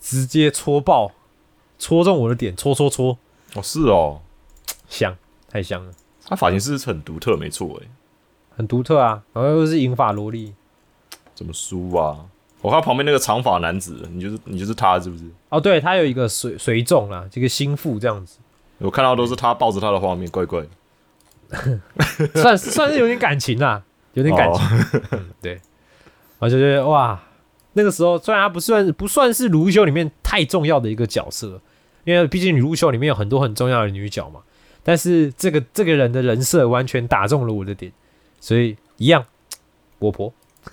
Speaker 4: 直接戳爆，戳中我的点，戳戳戳，
Speaker 1: 哦，是哦，
Speaker 4: 香，太香了，
Speaker 1: 他发型是很独特，没错哎。
Speaker 4: 很独特啊。然后又是银发萝莉，
Speaker 1: 怎么输啊？我看旁边那个长发男子，你就是你就是他是不是？
Speaker 4: 哦，对他有一个随随众啦，这个心腹这样子，
Speaker 1: 我看到都是他抱着他的画面，怪怪的。
Speaker 4: 算是算是有点感情啦，有点感情。
Speaker 1: 哦
Speaker 4: 嗯，对，我就觉得哇，那个时候虽然他不算不算是《卢修》里面太重要的一个角色，因为毕竟《卢修》里面有很多很重要的女角嘛，但是这个这个人的人设完全打中了我的点，所以一样，我婆。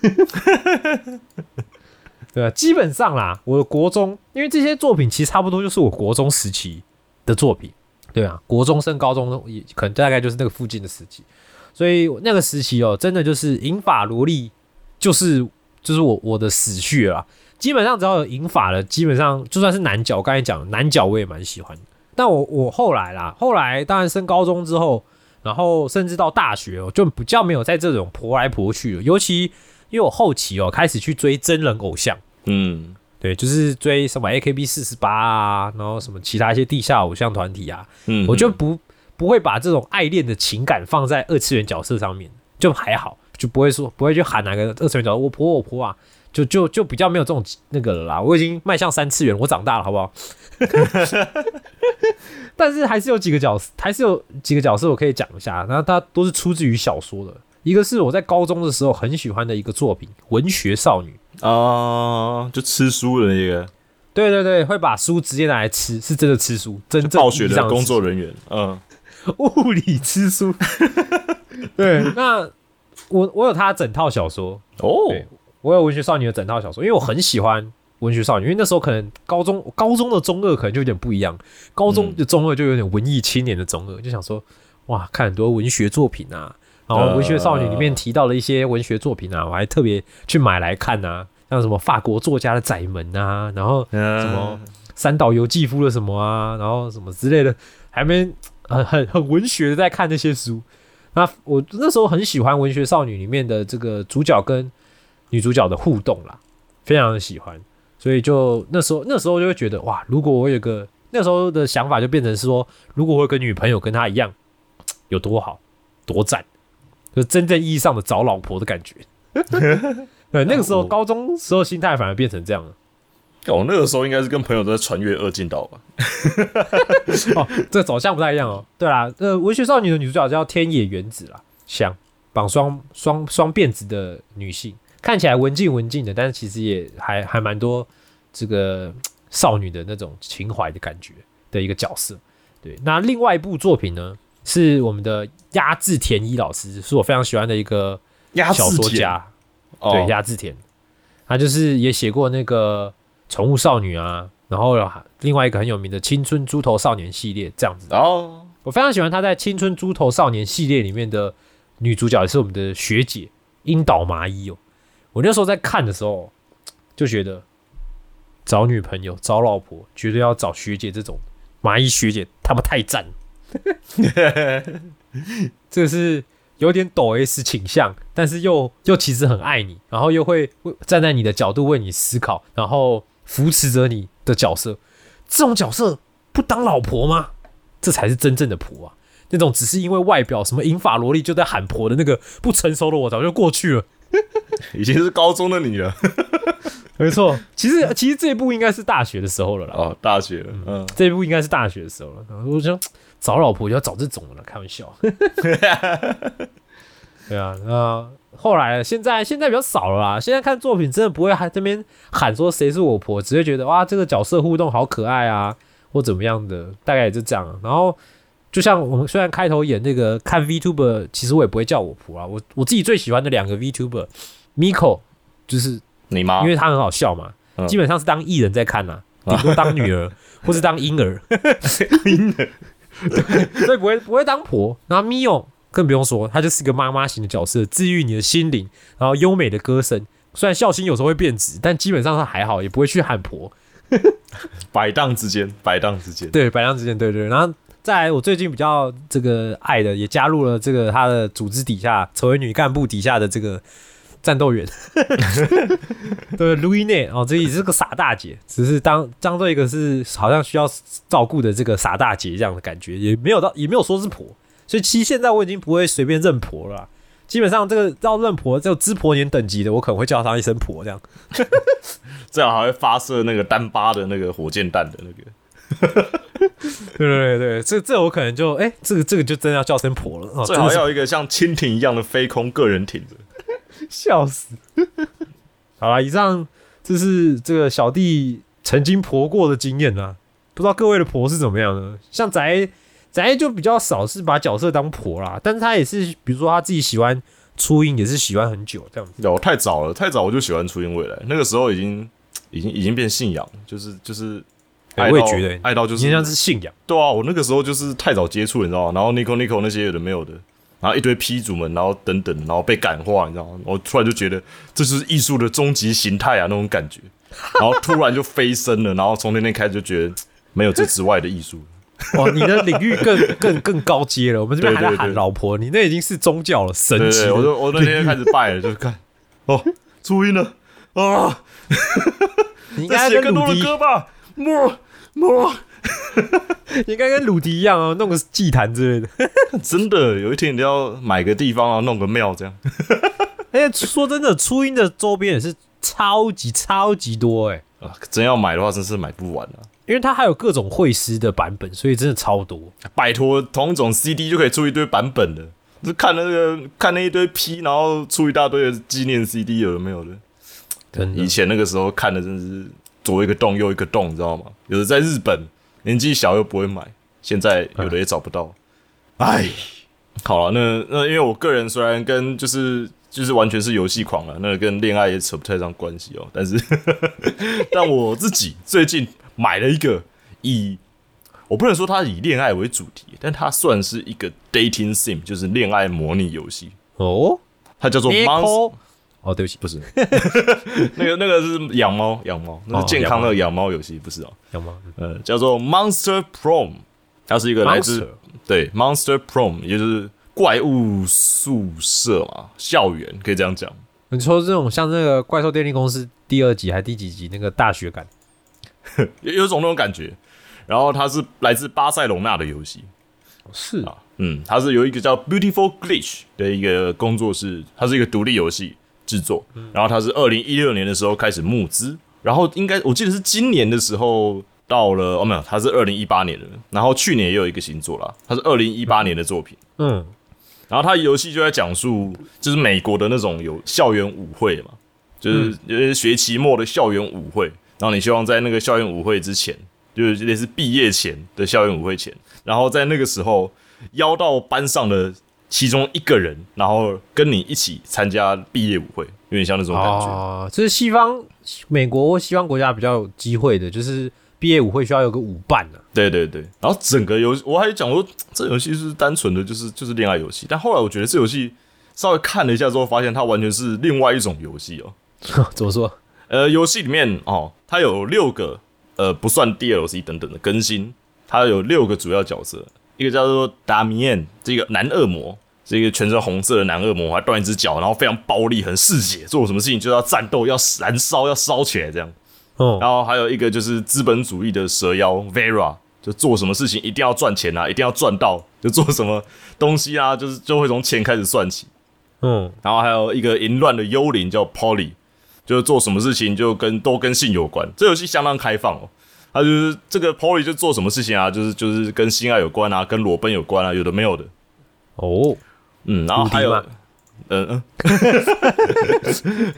Speaker 4: 对啊，基本上啦，我的国中，因为这些作品其实差不多就是我国中时期的作品，对啊，国中升高中也可能大概就是那个附近的时期，所以那个时期哦，真的就是银发萝莉，就是就是我我的死穴啦。基本上只要有银发的，基本上就算是男角，我刚才讲男角我也蛮喜欢的。但我我后来啦，后来当然升高中之后，然后甚至到大学哦，就比较没有在这种婆来婆去了。尤其因为我后期哦开始去追真人偶像，
Speaker 1: 嗯，
Speaker 4: 对，就是追什么 AKB 四十八啊，然后什么其他一些地下偶像团体啊，
Speaker 1: 嗯，
Speaker 4: 我就不不会把这种爱恋的情感放在二次元角色上面，就还好，就不会说不会去喊哪个二次元角色我婆我婆啊，就就就比较没有这种那个了啦。我已经迈向三次元，我长大了，好不好？但是还是有几个角色，还是有几个角色我可以讲一下，那它都是出自于小说的。一个是我在高中的时候很喜欢的一个作品《文学少女》，
Speaker 1: 啊，就吃书的那个
Speaker 4: 对对对，会把书直接拿来吃，是真的吃书，真正
Speaker 1: 暴雪的工作人员，嗯，
Speaker 4: 物理吃书。对，那我我有他整套小说，
Speaker 1: 哦，
Speaker 4: 对我有文学少女的整套小说，因为我很喜欢文学少女，因为那时候可能高中高中的中二可能就有点不一样，高中的中二就有点文艺青年的中二，就想说哇，看很多文学作品啊，然后文学少女里面提到了一些文学作品啊，我还特别去买来看啊，像什么法国作家的窄门啊，然后
Speaker 1: 什
Speaker 4: 什么三岛由纪夫的什么啊，然后什么之类的，还没很很很文学的在看那些书。那我那时候很喜欢《文学少女》里面的这个主角跟女主角的互动啦，非常的喜欢，所以就那时候那时候就会觉得哇，如果我有个那时候的想法就变成是说，如果我有个女朋友跟她一样，有多好，多赞，就真正意义上的找老婆的感觉。对，那个时候高中时候心态反而变成这样了。
Speaker 1: 哦那个时候应该是跟朋友都在穿越二进岛吧？
Speaker 4: 哦，这走向不太一样哦。对啦，呃，文学少女的女主角叫天野原子啦，香绑双双双辫子的女性，看起来文静文静的，但是其实也还还蛮多这个少女的那种情怀的感觉的一个角色。对，那另外一部作品呢，是我们的压制田一老师，是我非常喜欢的一个小说，家。
Speaker 1: 哦
Speaker 4: 对，压制田，他就是也写过那个宠物少女啊，然后另外一个很有名的青春猪头少年系列这样子。
Speaker 1: 哦，
Speaker 4: 我非常喜欢他在青春猪头少年系列里面的女主角，也是我们的学姐樱岛麻衣哦。我那时候在看的时候就觉得，找女朋友、找老婆，绝对要找学姐这种蚂蚁学姐，他们太赞了。这是有点抖 S 倾向，但是又又其实很爱你，然后又会会站在你的角度为你思考，然后扶持着你的角色。这种角色不当老婆吗？这才是真正的婆啊！那种只是因为外表什么银发萝莉就在喊婆的那个不成熟的我早就过去了。
Speaker 1: 已经是高中的你了。
Speaker 4: 没错，其实其实这一部应该是大学的时候了啦。
Speaker 1: 哦，大学了，嗯，
Speaker 4: 这一部应该是大学的时候了。然后我想找老婆就要找这种的了，开玩笑。对啊，那后来现在现在比较少了啦。现在看作品真的不会还这边喊说谁是我婆，只会觉得哇这个角色互动好可爱啊，或怎么样的，大概也就这样。然后就像我们虽然开头演那个看 VTuber，其实我也不会叫我婆啊。我我自己最喜欢的两个 VTuber，Miko 就是
Speaker 1: 你妈，
Speaker 4: 因为他很好笑嘛，
Speaker 1: 嗯
Speaker 4: 基本上是当艺人在看呐、顶多当女儿 或是当婴儿，婴儿，对，所以不会不会当婆。然后 Mio 更不用说，她就是一个妈妈型的角色，治愈你的心灵，然后优美的歌声，虽然孝心有时候会变质，但基本上她还好，也不会去喊婆。
Speaker 1: 摆荡之间，摆荡之间，
Speaker 4: 对，百荡之间，对对。然后再来，我最近比较这个爱的，也加入了这个他的组织底下，成为女干部底下的这个战斗员。对，Louis 内哦，这也是个傻大姐，只是当当做一个是好像需要照顾的这个傻大姐这样的感觉，也没有到也没有说是婆，所以其实现在我已经不会随便认婆了。基本上这个要认婆，只有知婆年等级的，我可能会叫她一声婆这样。
Speaker 1: 这样还会发射那个单八的那个火箭弹的那个，
Speaker 4: 对对对对，这这我可能就哎、这个这个就真的要叫声婆了。哦、
Speaker 1: 最好要有一个像蜻蜓一样的飞空个人艇的。
Speaker 4: 笑死。好了，以上这是这个小弟曾经婆过的经验啊，不知道各位的婆是怎么样的？像宅宅就比较少是把角色当婆啦，但是他也是，比如说他自己喜欢初音，也是喜欢很久这样子。
Speaker 1: 有太早了，太早我就喜欢初音未来，那个时候已经已经已经变信仰，就是就是爱到，
Speaker 4: 我也觉得
Speaker 1: 爱到就是
Speaker 4: 你像是信仰。
Speaker 1: 对啊，我那个时候就是太早接触，你知道吗？然后 Nico Nico 那些有的没有的，然后一堆批主们，然后等等，然后被感化，你知道吗？我突然就觉得这就是艺术的终极形态啊，那种感觉。然后突然就飞升了，然后从那天开始就觉得没有这之外的艺术。
Speaker 4: 哇，你的领域更更更高阶了。我们这边还在喊老婆，你那已经是宗教了，神奇。
Speaker 1: 我就我那天开始拜了，就是看哦，初音了啊，
Speaker 4: 你应该
Speaker 1: 再写更多的歌吧，莫莫。
Speaker 4: 你 应该跟鲁迪一样哦，弄个祭坛之类的。
Speaker 1: 真的，有一天你要买个地方啊，弄个庙这样。
Speaker 4: 哎，说真的，初音的周边也是超级超级多哎，
Speaker 1: 啊，真要买的话，真是买不完啊！
Speaker 4: 因为它还有各种会师的版本，所以真的超多。
Speaker 1: 拜托，同一种 CD 就可以出一堆版本的，就看那个看那一堆 P，然后出一大堆的纪念 CD，有的没有的。
Speaker 4: 真的
Speaker 1: 以前那个时候看的真是左一个洞右一个洞，你知道吗？有的在日本，年纪小又不会买，现在有的也找不到。哎，好了，那那因为我个人虽然跟就是就是完全是游戏狂了，那跟恋爱也扯不太上关系哦。但是，但我自己最近买了一个以我不能说它以恋爱为主题，但它算是一个 dating sim，就是恋爱模拟游戏，
Speaker 4: 哦
Speaker 1: 它叫做 Monster。
Speaker 4: 哦，对不起，
Speaker 1: 不是，那个那个是养猫养猫，那是健康的养猫游戏，不是哦。
Speaker 4: 养猫
Speaker 1: 呃，叫做 Monster Prom，它是一个来自
Speaker 4: ？Monster
Speaker 1: 对 Monster Prom，也就是怪物宿舍嘛，校园可以这样讲。
Speaker 4: 你说这种像那个怪兽电力公司第二集还第几集那个大学感？
Speaker 1: 有有种那种感觉。然后它是来自巴塞隆纳的游戏，
Speaker 4: 是啊，
Speaker 1: 嗯，它是由一个叫 Beautiful Glitch 的一个工作室，它是一个独立游戏制作。然后它是二零一六年的时候开始募资，然后应该我记得是今年的时候到了哦，没有，它是二零一八年的，然后去年也有一个新作啦，它是二零一八年的作品。
Speaker 4: 嗯，
Speaker 1: 然后它游戏就在讲述，就是美国的那种有校园舞会嘛，就是就是学期末的校园舞会，然后你希望在那个校园舞会之前，就是类似毕业前的校园舞会前，然后在那个时候邀到班上的其中一个人，然后跟你一起参加毕业舞会，有点像那种感觉。
Speaker 4: 哦，这是西方美国或西方国家比较有机会的，就是毕业舞会需要有个舞伴的、
Speaker 1: 对对对，然后整个游戏我还讲说，这游戏是单纯的就是就是恋爱游戏，但后来我觉得这游戏稍微看了一下之后，发现它完全是另外一种游戏哦。
Speaker 4: 怎么说？
Speaker 1: 呃，游戏里面哦，它有六个呃不算 DLC 等等的更新，它有六个主要角色，一个叫做达米安，这个男恶魔，这个全身红色的男恶魔，还断一只脚，然后非常暴力，很嗜血，做什么事情就要战斗，要燃烧，要烧起来这样。
Speaker 4: 哦，
Speaker 1: 然后还有一个就是资本主义的蛇妖 Vera，就做什么事情一定要赚钱啊，一定要赚到，就做什么东西啊，就是就会从钱开始算起。
Speaker 4: 嗯，
Speaker 1: 然后还有一个淫乱的幽灵叫 Polly，就是做什么事情就跟都跟性有关。这游戏相当开放哦，他就是这个 Polly 就做什么事情啊，就是就是跟性爱有关啊，跟裸奔有关啊，有的没有的。
Speaker 4: 哦，
Speaker 1: 嗯，然后还有嗯嗯，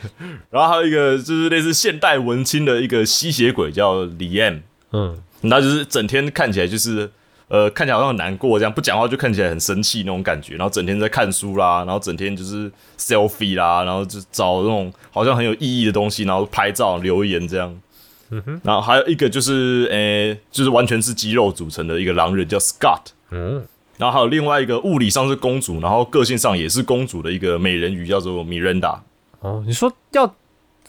Speaker 1: 然后还有一个就是类似现代文青的一个吸血鬼叫李 M，
Speaker 4: 嗯，
Speaker 1: 那就是整天看起来就是呃看起来好像很难过这样，不讲话就看起来很生气那种感觉，然后整天在看书啦，然后整天就是 selfie 啦，然后就找那种好像很有意义的东西，然后拍照留言这样。嗯哼，然后还有一个就是，诶、就是完全是肌肉组成的一个狼人叫 Scott，
Speaker 4: 嗯，
Speaker 1: 然后还有另外一个物理上是公主，然后个性上也是公主的一个美人鱼叫做 Miranda。
Speaker 4: 哦，你说要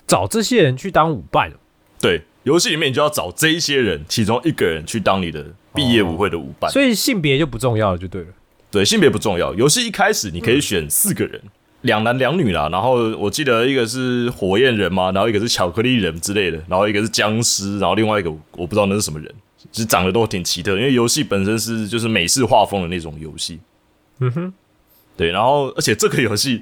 Speaker 4: 找这些人去当舞伴，
Speaker 1: 对，游戏里面你就要找这一些人其中一个人去当你的毕业舞会的舞伴。
Speaker 4: 所以性别就不重要了，就对了。
Speaker 1: 对，性别不重要。游戏一开始你可以选四个人，两男两女啦。然后我记得一个是火焰人嘛，然后一个是巧克力人之类的，然后一个是僵尸，然后另外一个我不知道那是什么人，其实长得都挺奇特。因为游戏本身是就是美式画风的那种游戏。
Speaker 4: 嗯哼，
Speaker 1: 对，然后而且这个游戏，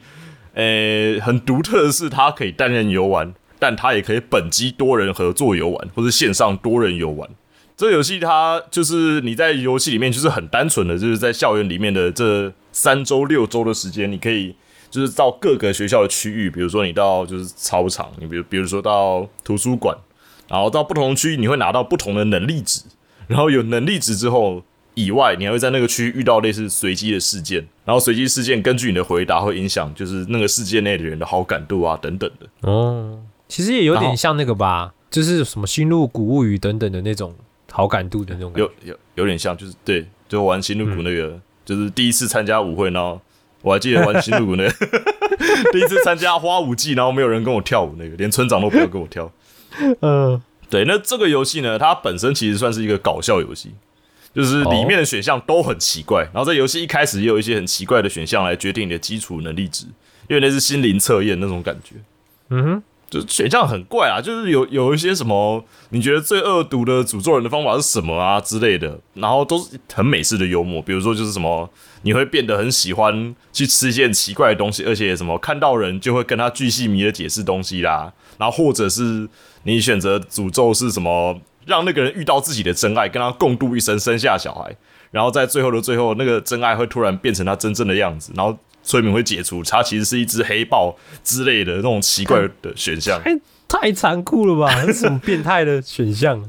Speaker 1: 呃，很独特的是它可以单人游玩，但它也可以本机多人合作游玩，或是线上多人游玩。这游戏它就是你在游戏里面就是很单纯的，就是在校园里面的这三周六周的时间，你可以就是到各个学校的区域，比如说你到就是操场，你比如比如说到图书馆，然后到不同区域你会拿到不同的能力值，然后有能力值之后以外，你还会在那个区域遇到类似随机的事件，然后随机事件根据你的回答会影响就是那个世界内的人的好感度啊等等的。
Speaker 4: 哦，其实也有点像那个吧，就是什么《新入古物语》等等的那种好感度的那种感觉。
Speaker 1: 有有有点像，就是对，就玩新入谷那个，就是第一次参加舞会，然后我还记得玩新入那个，第一次参加花舞季，然后没有人跟我跳舞，那个连村长都不要跟我跳。
Speaker 4: 嗯，
Speaker 1: 对，那这个游戏呢，它本身其实算是一个搞笑游戏，就是里面的选项都很奇怪，然后在游戏一开始也有一些很奇怪的选项来决定你的基础能力值，因为那是心灵测验那种感觉。
Speaker 4: 嗯哼，
Speaker 1: 就选项很怪啊，就是有有一些什么，你觉得最恶毒的诅咒人的方法是什么啊之类的，然后都是很美式的幽默，比如说就是什么，你会变得很喜欢去吃一些很奇怪的东西，而且什么看到人就会跟他巨细迷的解释东西啦，然后或者是你选择诅咒是什么，让那个人遇到自己的真爱，跟他共度一生，生下小孩，然后在最后的最后，那个真爱会突然变成他真正的样子，然后催眠会解除，他其实是一只黑豹之类的那种奇怪的选项。
Speaker 4: 太太残酷了吧？什么变态的选项？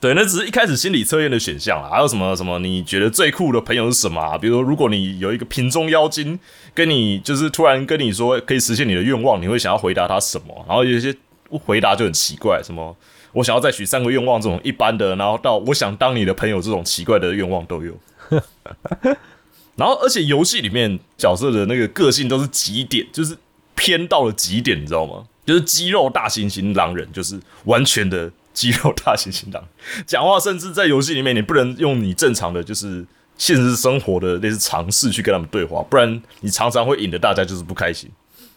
Speaker 1: 对，那只是一开始心理测验的选项啦。还有什么什么？你觉得最酷的朋友是什么、啊？比如说，如果你有一个瓶中妖精跟你就是突然跟你说可以实现你的愿望，你会想要回答他什么？然后有一些回答就很奇怪，什么我想要再许三个愿望这种一般的，然后到我想当你的朋友这种奇怪的愿望都有。然后，而且游戏里面角色的那个个性都是极点，就是偏到了极点，你知道吗？就是肌肉大猩猩狼人，就是完全的肌肉大猩猩狼，讲话甚至在游戏里面你不能用你正常的就是现实生活的类似尝试去跟他们对话，不然你常常会引得大家就是不开心。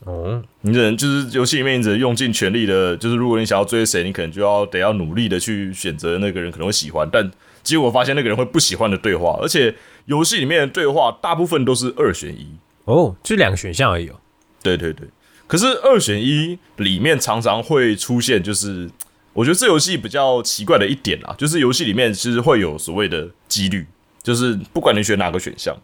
Speaker 4: 哦，
Speaker 1: 你只能就是游戏里面你只能用尽全力的，就是如果你想要追谁，你可能就要得要努力的去选择那个人可能会喜欢，但结果发现那个人会不喜欢的对话，而且游戏里面的对话大部分都是二选一。
Speaker 4: 哦，就两个选项而已、哦。
Speaker 1: 对对对，可是二选一里面常常会出现，就是我觉得这游戏比较奇怪的一点啊，就是游戏里面其实会有所谓的几率，就是不管你选哪个选项，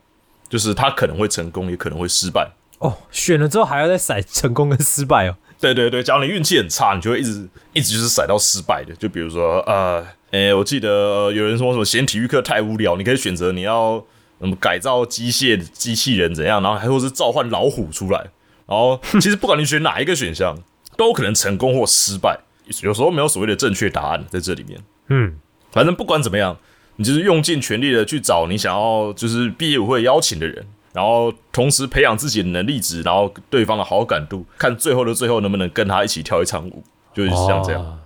Speaker 1: 就是它可能会成功，也可能会失败。
Speaker 4: 哦，选了之后还要再筛 成功跟失败哦。
Speaker 1: 对对对，假如你运气很差，你就会一直一直就是甩到失败的。就比如说，呃，诶，我记得、呃有人说什么嫌体育课太无聊，你可以选择你要什么改造机械机器人怎样，然后还或是召唤老虎出来。然后其实不管你选哪一个选项，都有可能成功或失败。有时候没有所谓的正确答案在这里面。
Speaker 4: 嗯，
Speaker 1: 反正不管怎么样，你就是用尽全力的去找你想要就是毕业舞会邀请的人，然后同时培养自己的能力值，然后对方的好感度，看最后的最后能不能跟他一起跳一场舞，就是像这样。
Speaker 4: 哦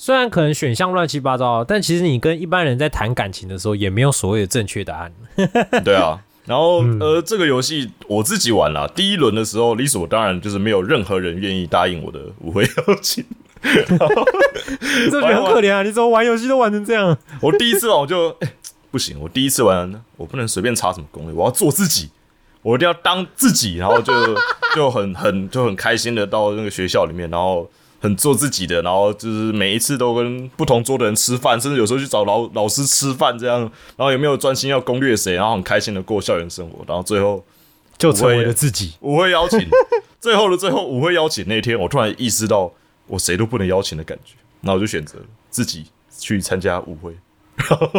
Speaker 4: 虽然可能选项乱七八糟，但其实你跟一般人在谈感情的时候，也没有所谓的正确答案。
Speaker 1: 对啊，然后、呃，这个游戏我自己玩了，第一轮的时候理所当然就是没有任何人愿意答应我的舞会邀请。
Speaker 4: 这觉得很可怜啊！你怎么玩游戏都玩成这样？
Speaker 1: 我第一次玩我就、哎不行，我第一次玩我不能随便查什么攻略，我要做自己，我一定要当自己，然后就 就很很就很开心的到那个学校里面，然后很做自己的，然后就是每一次都跟不同桌的人吃饭，甚至有时候去找老老师吃饭这样，然后也没有专心要攻略谁，然后很开心的过校园生活，然后最后
Speaker 4: 就成为了自己。
Speaker 1: 舞会邀请，最后的最后舞会邀请那天，我突然意识到我谁都不能邀请的感觉，那我就选择自己去参加舞会，然后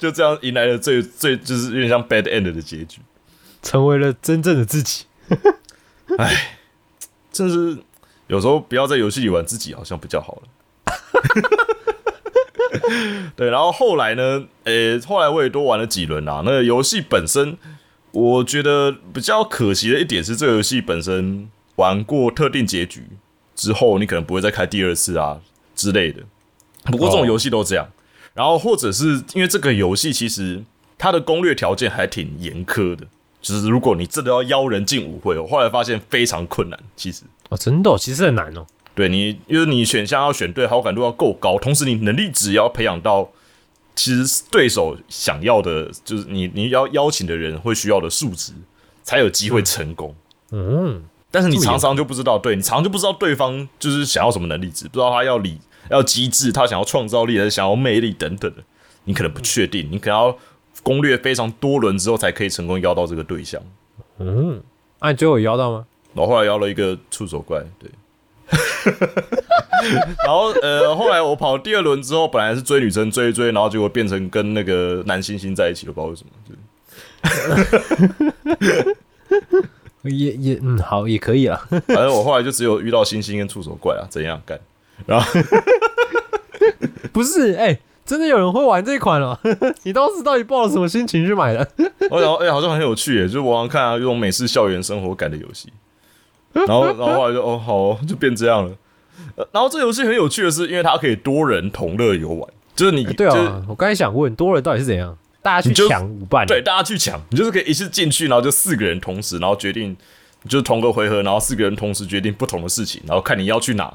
Speaker 1: 就这样迎来了最最就是有点像 bad end 的结局。
Speaker 4: 成为了真正的自己。
Speaker 1: 哎真是有时候不要在游戏里玩自己，好像比较好了。对，然后后来呢？诶、后来我也多玩了几轮啊。那个游戏本身，我觉得比较可惜的一点是，这个游戏本身玩过特定结局之后，你可能不会再开第二次啊之类的。不过这种
Speaker 4: 哦
Speaker 1: 游戏都这样。然后或者是因为这个游戏其实它的攻略条件还挺严苛的，就是如果你真的要邀人进舞会，我后来发现非常困难。其实
Speaker 4: 哦，真的、哦，其实很难哦。
Speaker 1: 对你，因为你选项要选对，好感度要够高，同时你能力值也要培养到，其实对手想要的，就是你你要邀请的人会需要的数值，才有机会成功。
Speaker 4: 嗯，
Speaker 1: 但是你常常就不知道，对你常常就不知道对方就是想要什么能力值，不知道他要理要机智，他想要创造力还是想要魅力等等的，你可能不确定，你可能要攻略非常多轮之后才可以成功邀到这个对象。
Speaker 4: 嗯，啊，你最后有邀到吗？
Speaker 1: 然后后来邀了一个触手怪，对。然后呃，后来我跑第二轮之后，本来是追女生追一追，然后结果变成跟那个男星星在一起了，不知道为什么。就
Speaker 4: 也 也嗯，好，也可以啊。
Speaker 1: 反正我后来就只有遇到星星跟触手怪啊，怎样干？然后
Speaker 4: 不是，哎、真的有人会玩这款哦？你当时到底抱了什么心情去买的？
Speaker 1: 我想，哎、好像很有趣耶，就是我好像看啊，这种美式校园生活感的游戏。然后，然后后来就哦，好哦就变这样了。呃然后这游戏很有趣的是，因为它可以多人同乐游玩，就是你
Speaker 4: 对
Speaker 1: 就是
Speaker 4: 啊，我刚才想问，多人到底是怎样？大家去抢舞伴？
Speaker 1: 对，大家去抢，你就是可以一次进去，然后就四个人同时，然后决定就是同个回合，然后四个人同时决定不同的事情，然后看你要去哪，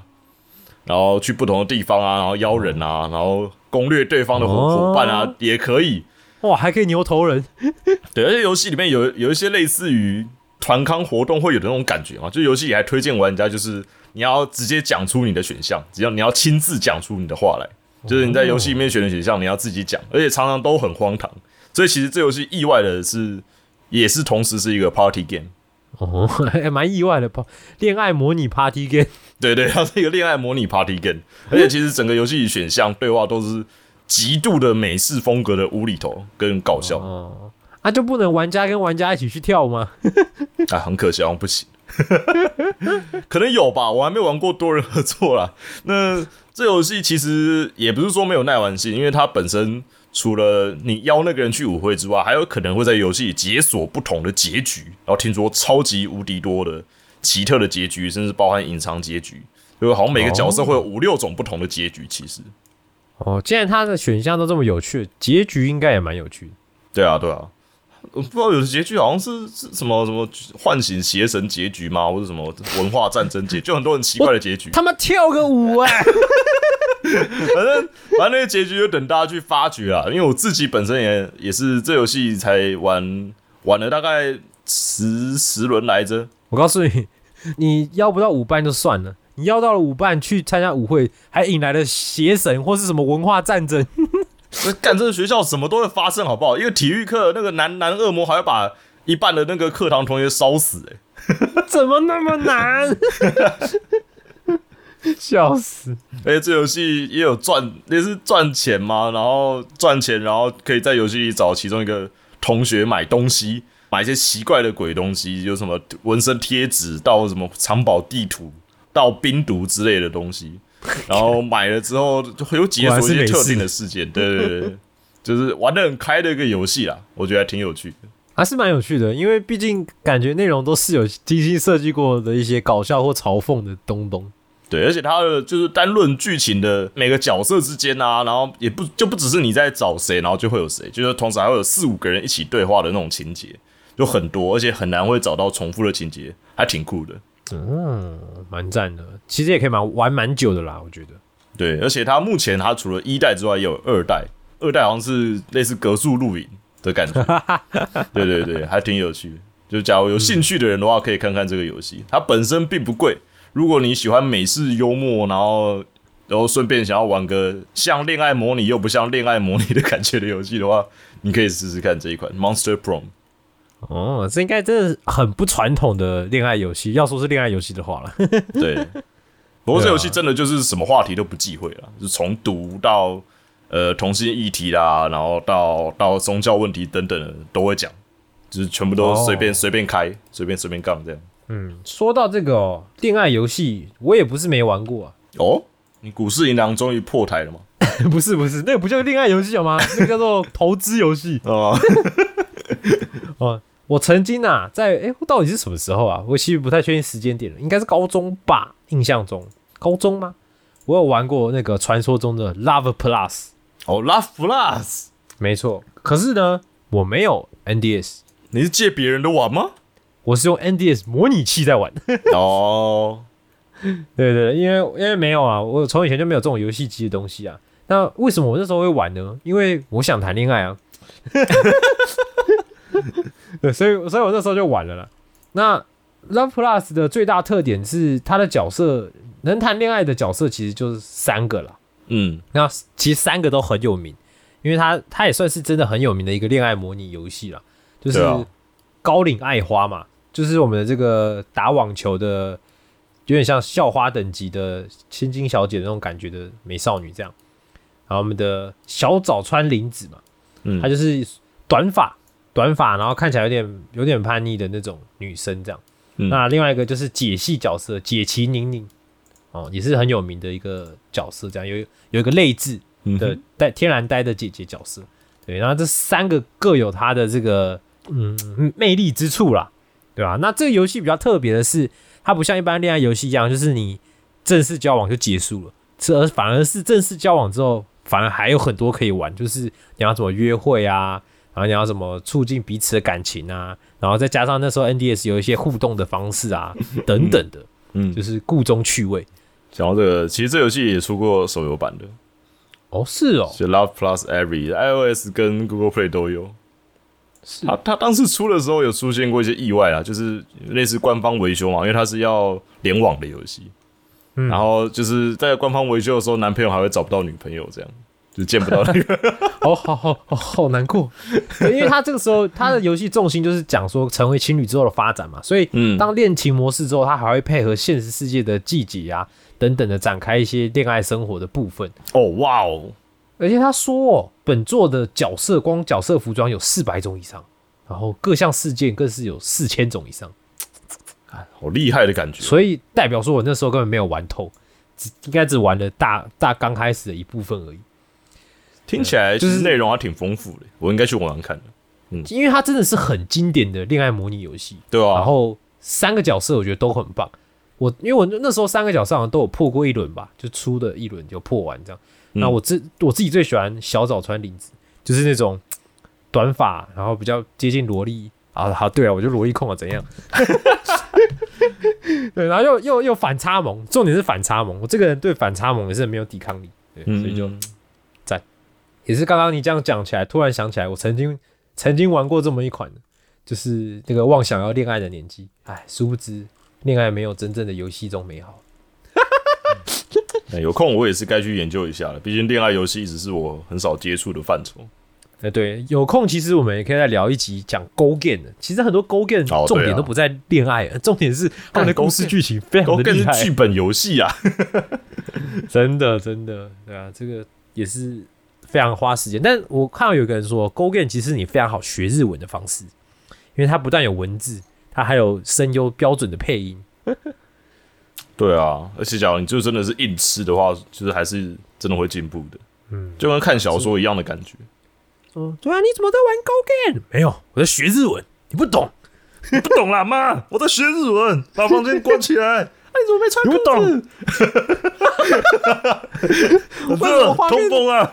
Speaker 1: 然后去不同的地方啊，然后邀人啊，然后攻略对方的伙伴啊，也可以。
Speaker 4: 哇，还可以牛头人，
Speaker 1: 对，而且游戏里面有有一些类似于团康活动会有的那种感觉嘛，就游戏里还推荐玩家就是你要直接讲出你的选项，只要你要亲自讲出你的话来，就是你在游戏里面选的选项你要自己讲，而且常常都很荒唐，所以其实这游戏意外的是也是同时是一个 party game。
Speaker 4: 哦，还蛮意外的吧？恋爱模拟 Party Game，
Speaker 1: 对对，它是一个恋爱模拟 party game，而且其实整个游戏选项对话都是极度的美式风格的无厘头跟搞笑，
Speaker 4: 哦，啊，就不能玩家跟玩家一起去跳吗？
Speaker 1: 啊，很可惜，不行。可能有吧，我还没玩过多人合作啦。那这游戏其实也不是说没有耐玩性，因为它本身除了你邀那个人去舞会之外，还有可能会在游戏里解锁不同的结局。然后听说超级无敌多的奇特的结局，甚至包含隐藏结局，就好像每个角色会有五六种不同的结局。其实，
Speaker 4: 哦，既然它的选项都这么有趣，结局应该也蛮有趣的。
Speaker 1: 对啊，对啊。我不知道有的结局好像是是什么什么唤醒邪神结局吗，或者什么文化战争结局，就很多很奇怪的结局。
Speaker 4: 他妈跳个舞哎、
Speaker 1: 反正反正那个结局就等大家去发掘啊。因为我自己本身也也是这游戏才玩玩了大概十十轮来着。
Speaker 4: 我告诉你，你要不到舞伴就算了，你要到了舞伴去参加舞会，还引来了邪神或是什么文化战争，
Speaker 1: 那干这个学校什么都会发生，好不好？因为体育课，那个男男恶魔还要把一半的那个课堂同学烧死、欸，
Speaker 4: 怎么那么难？笑死！
Speaker 1: 而且这游戏也有赚，也是赚钱嘛，然后赚钱，然后可以在游戏里找其中一个同学买东西，买一些奇怪的鬼东西，有什么纹身贴纸到什么藏宝地图到冰毒之类的东西，然后买了之后就会有解锁一些特定的事件，对对对对，就是玩的很开的一个游戏啦，我觉得还挺有趣的。
Speaker 4: 还是蛮有趣的，因为毕竟感觉内容都是有精心设计过的一些搞笑或嘲讽的东东。
Speaker 1: 对，而且它的就是单论剧情的每个角色之间啊，然后也不就不只是你在找谁，然后就会有谁，就是同时还会有四五个人一起对话的那种情节，就很多，而且很难会找到重复的情节，还挺酷的。
Speaker 4: 嗯，蛮赞的。其实也可以蛮玩蛮久的啦，我觉得。
Speaker 1: 对，而且它目前它除了一代之外，也有二代，二代好像是类似格数露营的感觉。对对对，还挺有趣的。就假如有兴趣的人的话，可以看看这个游戏，它本身并不贵。如果你喜欢美式幽默，然后然后顺便想要玩个像恋爱模拟又不像恋爱模拟的感觉的游戏的话，你可以试试看这一款 Monster Prom。
Speaker 4: 哦，这应该真的很不传统的恋爱游戏。要说是恋爱游戏的话了，
Speaker 1: 对，不过这游戏真的就是什么话题都不忌讳了，就是从毒到呃同性议题啦，然后到到宗教问题等等的都会讲，就是全部都随便
Speaker 4: 哦
Speaker 1: 随、便开，随便随便杠这样。
Speaker 4: 嗯，说到这个哦，恋爱游戏，我也不是没玩过啊。
Speaker 1: 哦，你股市银行终于破台了吗？
Speaker 4: 不是不是，那个不叫恋爱游戏好吗？那个叫做投资游戏
Speaker 1: 哦、
Speaker 4: 哦。我曾经啊，在哎，到底是什么时候啊？我其实不太确定时间点了，应该是高中吧，印象中高中吗？我有玩过那个传说中的 Love Plus，
Speaker 1: 哦，Love Plus，
Speaker 4: 没错。可是呢，我没有 NDS，
Speaker 1: 你是借别人的玩吗？
Speaker 4: 我是用 NDS 模拟器在玩。
Speaker 1: 哦，
Speaker 4: 对对对，因为因为没有啊，我从以前就没有这种游戏机的东西啊。那为什么我那时候会玩呢？因为我想谈恋爱啊。对，所以所以我那时候就晚了啦。那 Love Plus 的最大特点是它的角色能谈恋爱的角色其实就是三个啦。
Speaker 1: 嗯，
Speaker 4: 那其实三个都很有名，因为它它也算是真的很有名的一个恋爱模拟游戏啦，就是高岭爱花嘛，就是我们的这个打网球的，有点像校花等级的千金小姐的那种感觉的美少女这样。然后我们的小早川绫子嘛，
Speaker 1: 嗯
Speaker 4: 她就是短发，短发，然后看起来有点有点叛逆的那种女生这样。
Speaker 1: 嗯
Speaker 4: 那另外一个就是解系角色解其宁宁，哦，也是很有名的一个角色，这样有有一个泪字，的带天然呆的姐姐角色。对，然后这三个各有它的这个嗯魅力之处啦，对吧？那这个游戏比较特别的是，它不像一般恋爱游戏一样，就是你正式交往就结束了，这而反而是正式交往之后，反而还有很多可以玩，就是你要怎么约会啊，然后你要什么促进彼此的感情啊，然后再加上那时候 NDS 有一些互动的方式啊，等等的，
Speaker 1: 嗯，
Speaker 4: 就是故中趣味。
Speaker 1: 讲到这个，其实这游戏也出过手游版的，
Speaker 4: 哦，是哦，
Speaker 1: 就 Love Plus Every，iOS 跟 Google Play 都有。是。他他当时出的时候有出现过一些意外啊，就是类似官方维修嘛，因为它是要联网的游戏，
Speaker 4: 嗯。
Speaker 1: 然后就是在官方维修的时候，男朋友还会找不到女朋友，这样就见不到那个。
Speaker 4: 哦，好好好好难过，因为他这个时候他的游戏重心就是讲说成为情侣之后的发展嘛，所以
Speaker 1: 嗯
Speaker 4: 当恋情模式之后，他还会配合现实世界的季节啊等等的展开一些恋爱生活的部分。
Speaker 1: 哦，哇哦，
Speaker 4: 而且他说哦，本作的角色光角色服装有四百种以上，然后各项事件更是有四千种以上，
Speaker 1: 好厉害的感觉。
Speaker 4: 所以代表说我那时候根本没有玩透，只应该只玩了大大刚开始的一部分而已。
Speaker 1: 听起来
Speaker 4: 就
Speaker 1: 就是是内容还挺丰富的，我应该去网上看的。
Speaker 4: 因为它真的是很经典的恋爱模拟游戏，
Speaker 1: 对啊，
Speaker 4: 然后三个角色我觉得都很棒。我因为我那时候三个角色好像都有破过一轮吧，就出的一轮就破完这样。
Speaker 1: 嗯
Speaker 4: 那我自我自己最喜欢小早川绫子，就是那种短发，然后比较接近萝莉啊。好，对啊，我就萝莉控啊，怎样？对，然后又又又反差萌，重点是反差萌。我这个人对反差萌也是没有抵抗力，对，
Speaker 1: 嗯
Speaker 4: 所以就赞。也是刚刚你这样讲起来，突然想起来，我曾经曾经玩过这么一款，就是那个妄想要恋爱的年纪。哎，殊不知恋爱没有真正的游戏中美好。
Speaker 1: 哎有空我也是该去研究一下了，毕竟恋爱游戏一直是我很少接触的范畴。
Speaker 4: 哎，对，有空其实我们也可以再聊一集讲 Go Game 的。其实很多 Go Game
Speaker 1: 哦对啊
Speaker 4: 重点都不在恋爱，重点是他们的故事剧情非常的厉害，
Speaker 1: 是剧本游戏啊！
Speaker 4: 真的真的，对啊，这个也是非常花时间。但我看到有个人说，Go Game 其实你非常好学日文的方式，因为它不但有文字，它还有声优标准的配音。
Speaker 1: 对啊，而且假如你就真的是硬吃的话，就是还是真的会进步的。嗯，就跟看小说一样的感觉。
Speaker 4: 嗯，对啊，你怎么在玩 Go Game？没有，我在学日文，你不懂。
Speaker 1: 你不懂啦，妈，我在学日文，把房间关起来。
Speaker 4: 哎，你怎么没穿
Speaker 1: 你 不懂，
Speaker 4: 为什么画
Speaker 1: 通风啊！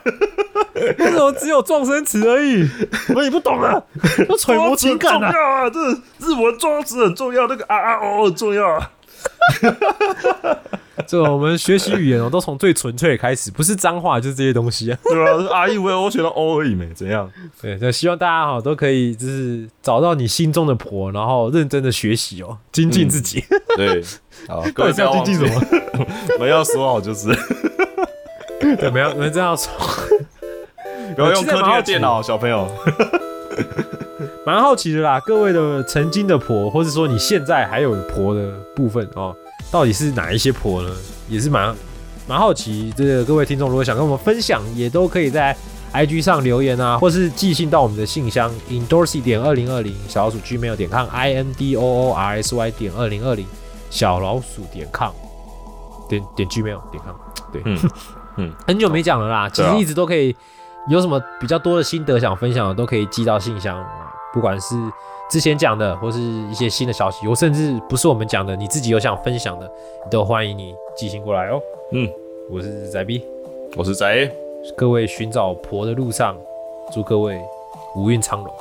Speaker 4: 为什么只有撞声词而已？
Speaker 1: 我也不懂啊，
Speaker 4: 要揣摩情感啊！
Speaker 1: 重要啊！这日文撞词很重要，那个啊啊哦很重要啊。
Speaker 4: 这我们学习语言哦，都从最纯粹的开始，不是脏话就是这些东西啊。
Speaker 1: 对啊，啊以为我学到 O 而已没，怎样？
Speaker 4: 对，那希望大家哈都可以就是找到你心中的婆，然后认真的学习哦，精进自己。
Speaker 1: 对，好，各位不要
Speaker 4: 精进什么？
Speaker 1: 我们要说好就是，
Speaker 4: 对，没有，你们这样说，
Speaker 1: 不要用客厅的电脑，小朋友。
Speaker 4: 蛮好奇的啦。各位的曾经的婆，或者说你现在还有婆的部分哦，到底是哪一些婆呢？也是蛮蛮好奇。这个各位听众如果想跟我们分享，也都可以在 IG 上留言啊，或是寄信到我们的信箱 indorsy 点二零二零小老鼠 gmail 点 com i n d o o r s y 点二零二零小老鼠点 com 点点 gmail 点 com。对，
Speaker 1: 嗯嗯，
Speaker 4: 很久没讲了啦，其实一直都可以有什么比较多的心得想分享的，都可以寄到信箱啊，不管是之前讲的，或是一些新的消息，或甚至不是我们讲的，你自己有想分享的，都欢迎你寄信过来哦。
Speaker 1: 嗯，
Speaker 4: 我是仔 B，
Speaker 1: 我是宅，
Speaker 4: 各位寻找婆的路上，祝各位无运昌隆。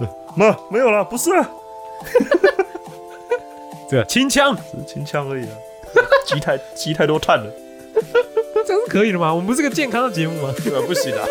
Speaker 1: 妈没有了，不是啊，
Speaker 4: 这个清腔，
Speaker 1: 只是清腔而已啊，积太积太多碳了，
Speaker 4: 这样是可以的吗？我们不是个健康的节目吗？
Speaker 1: 对吧？不行啊。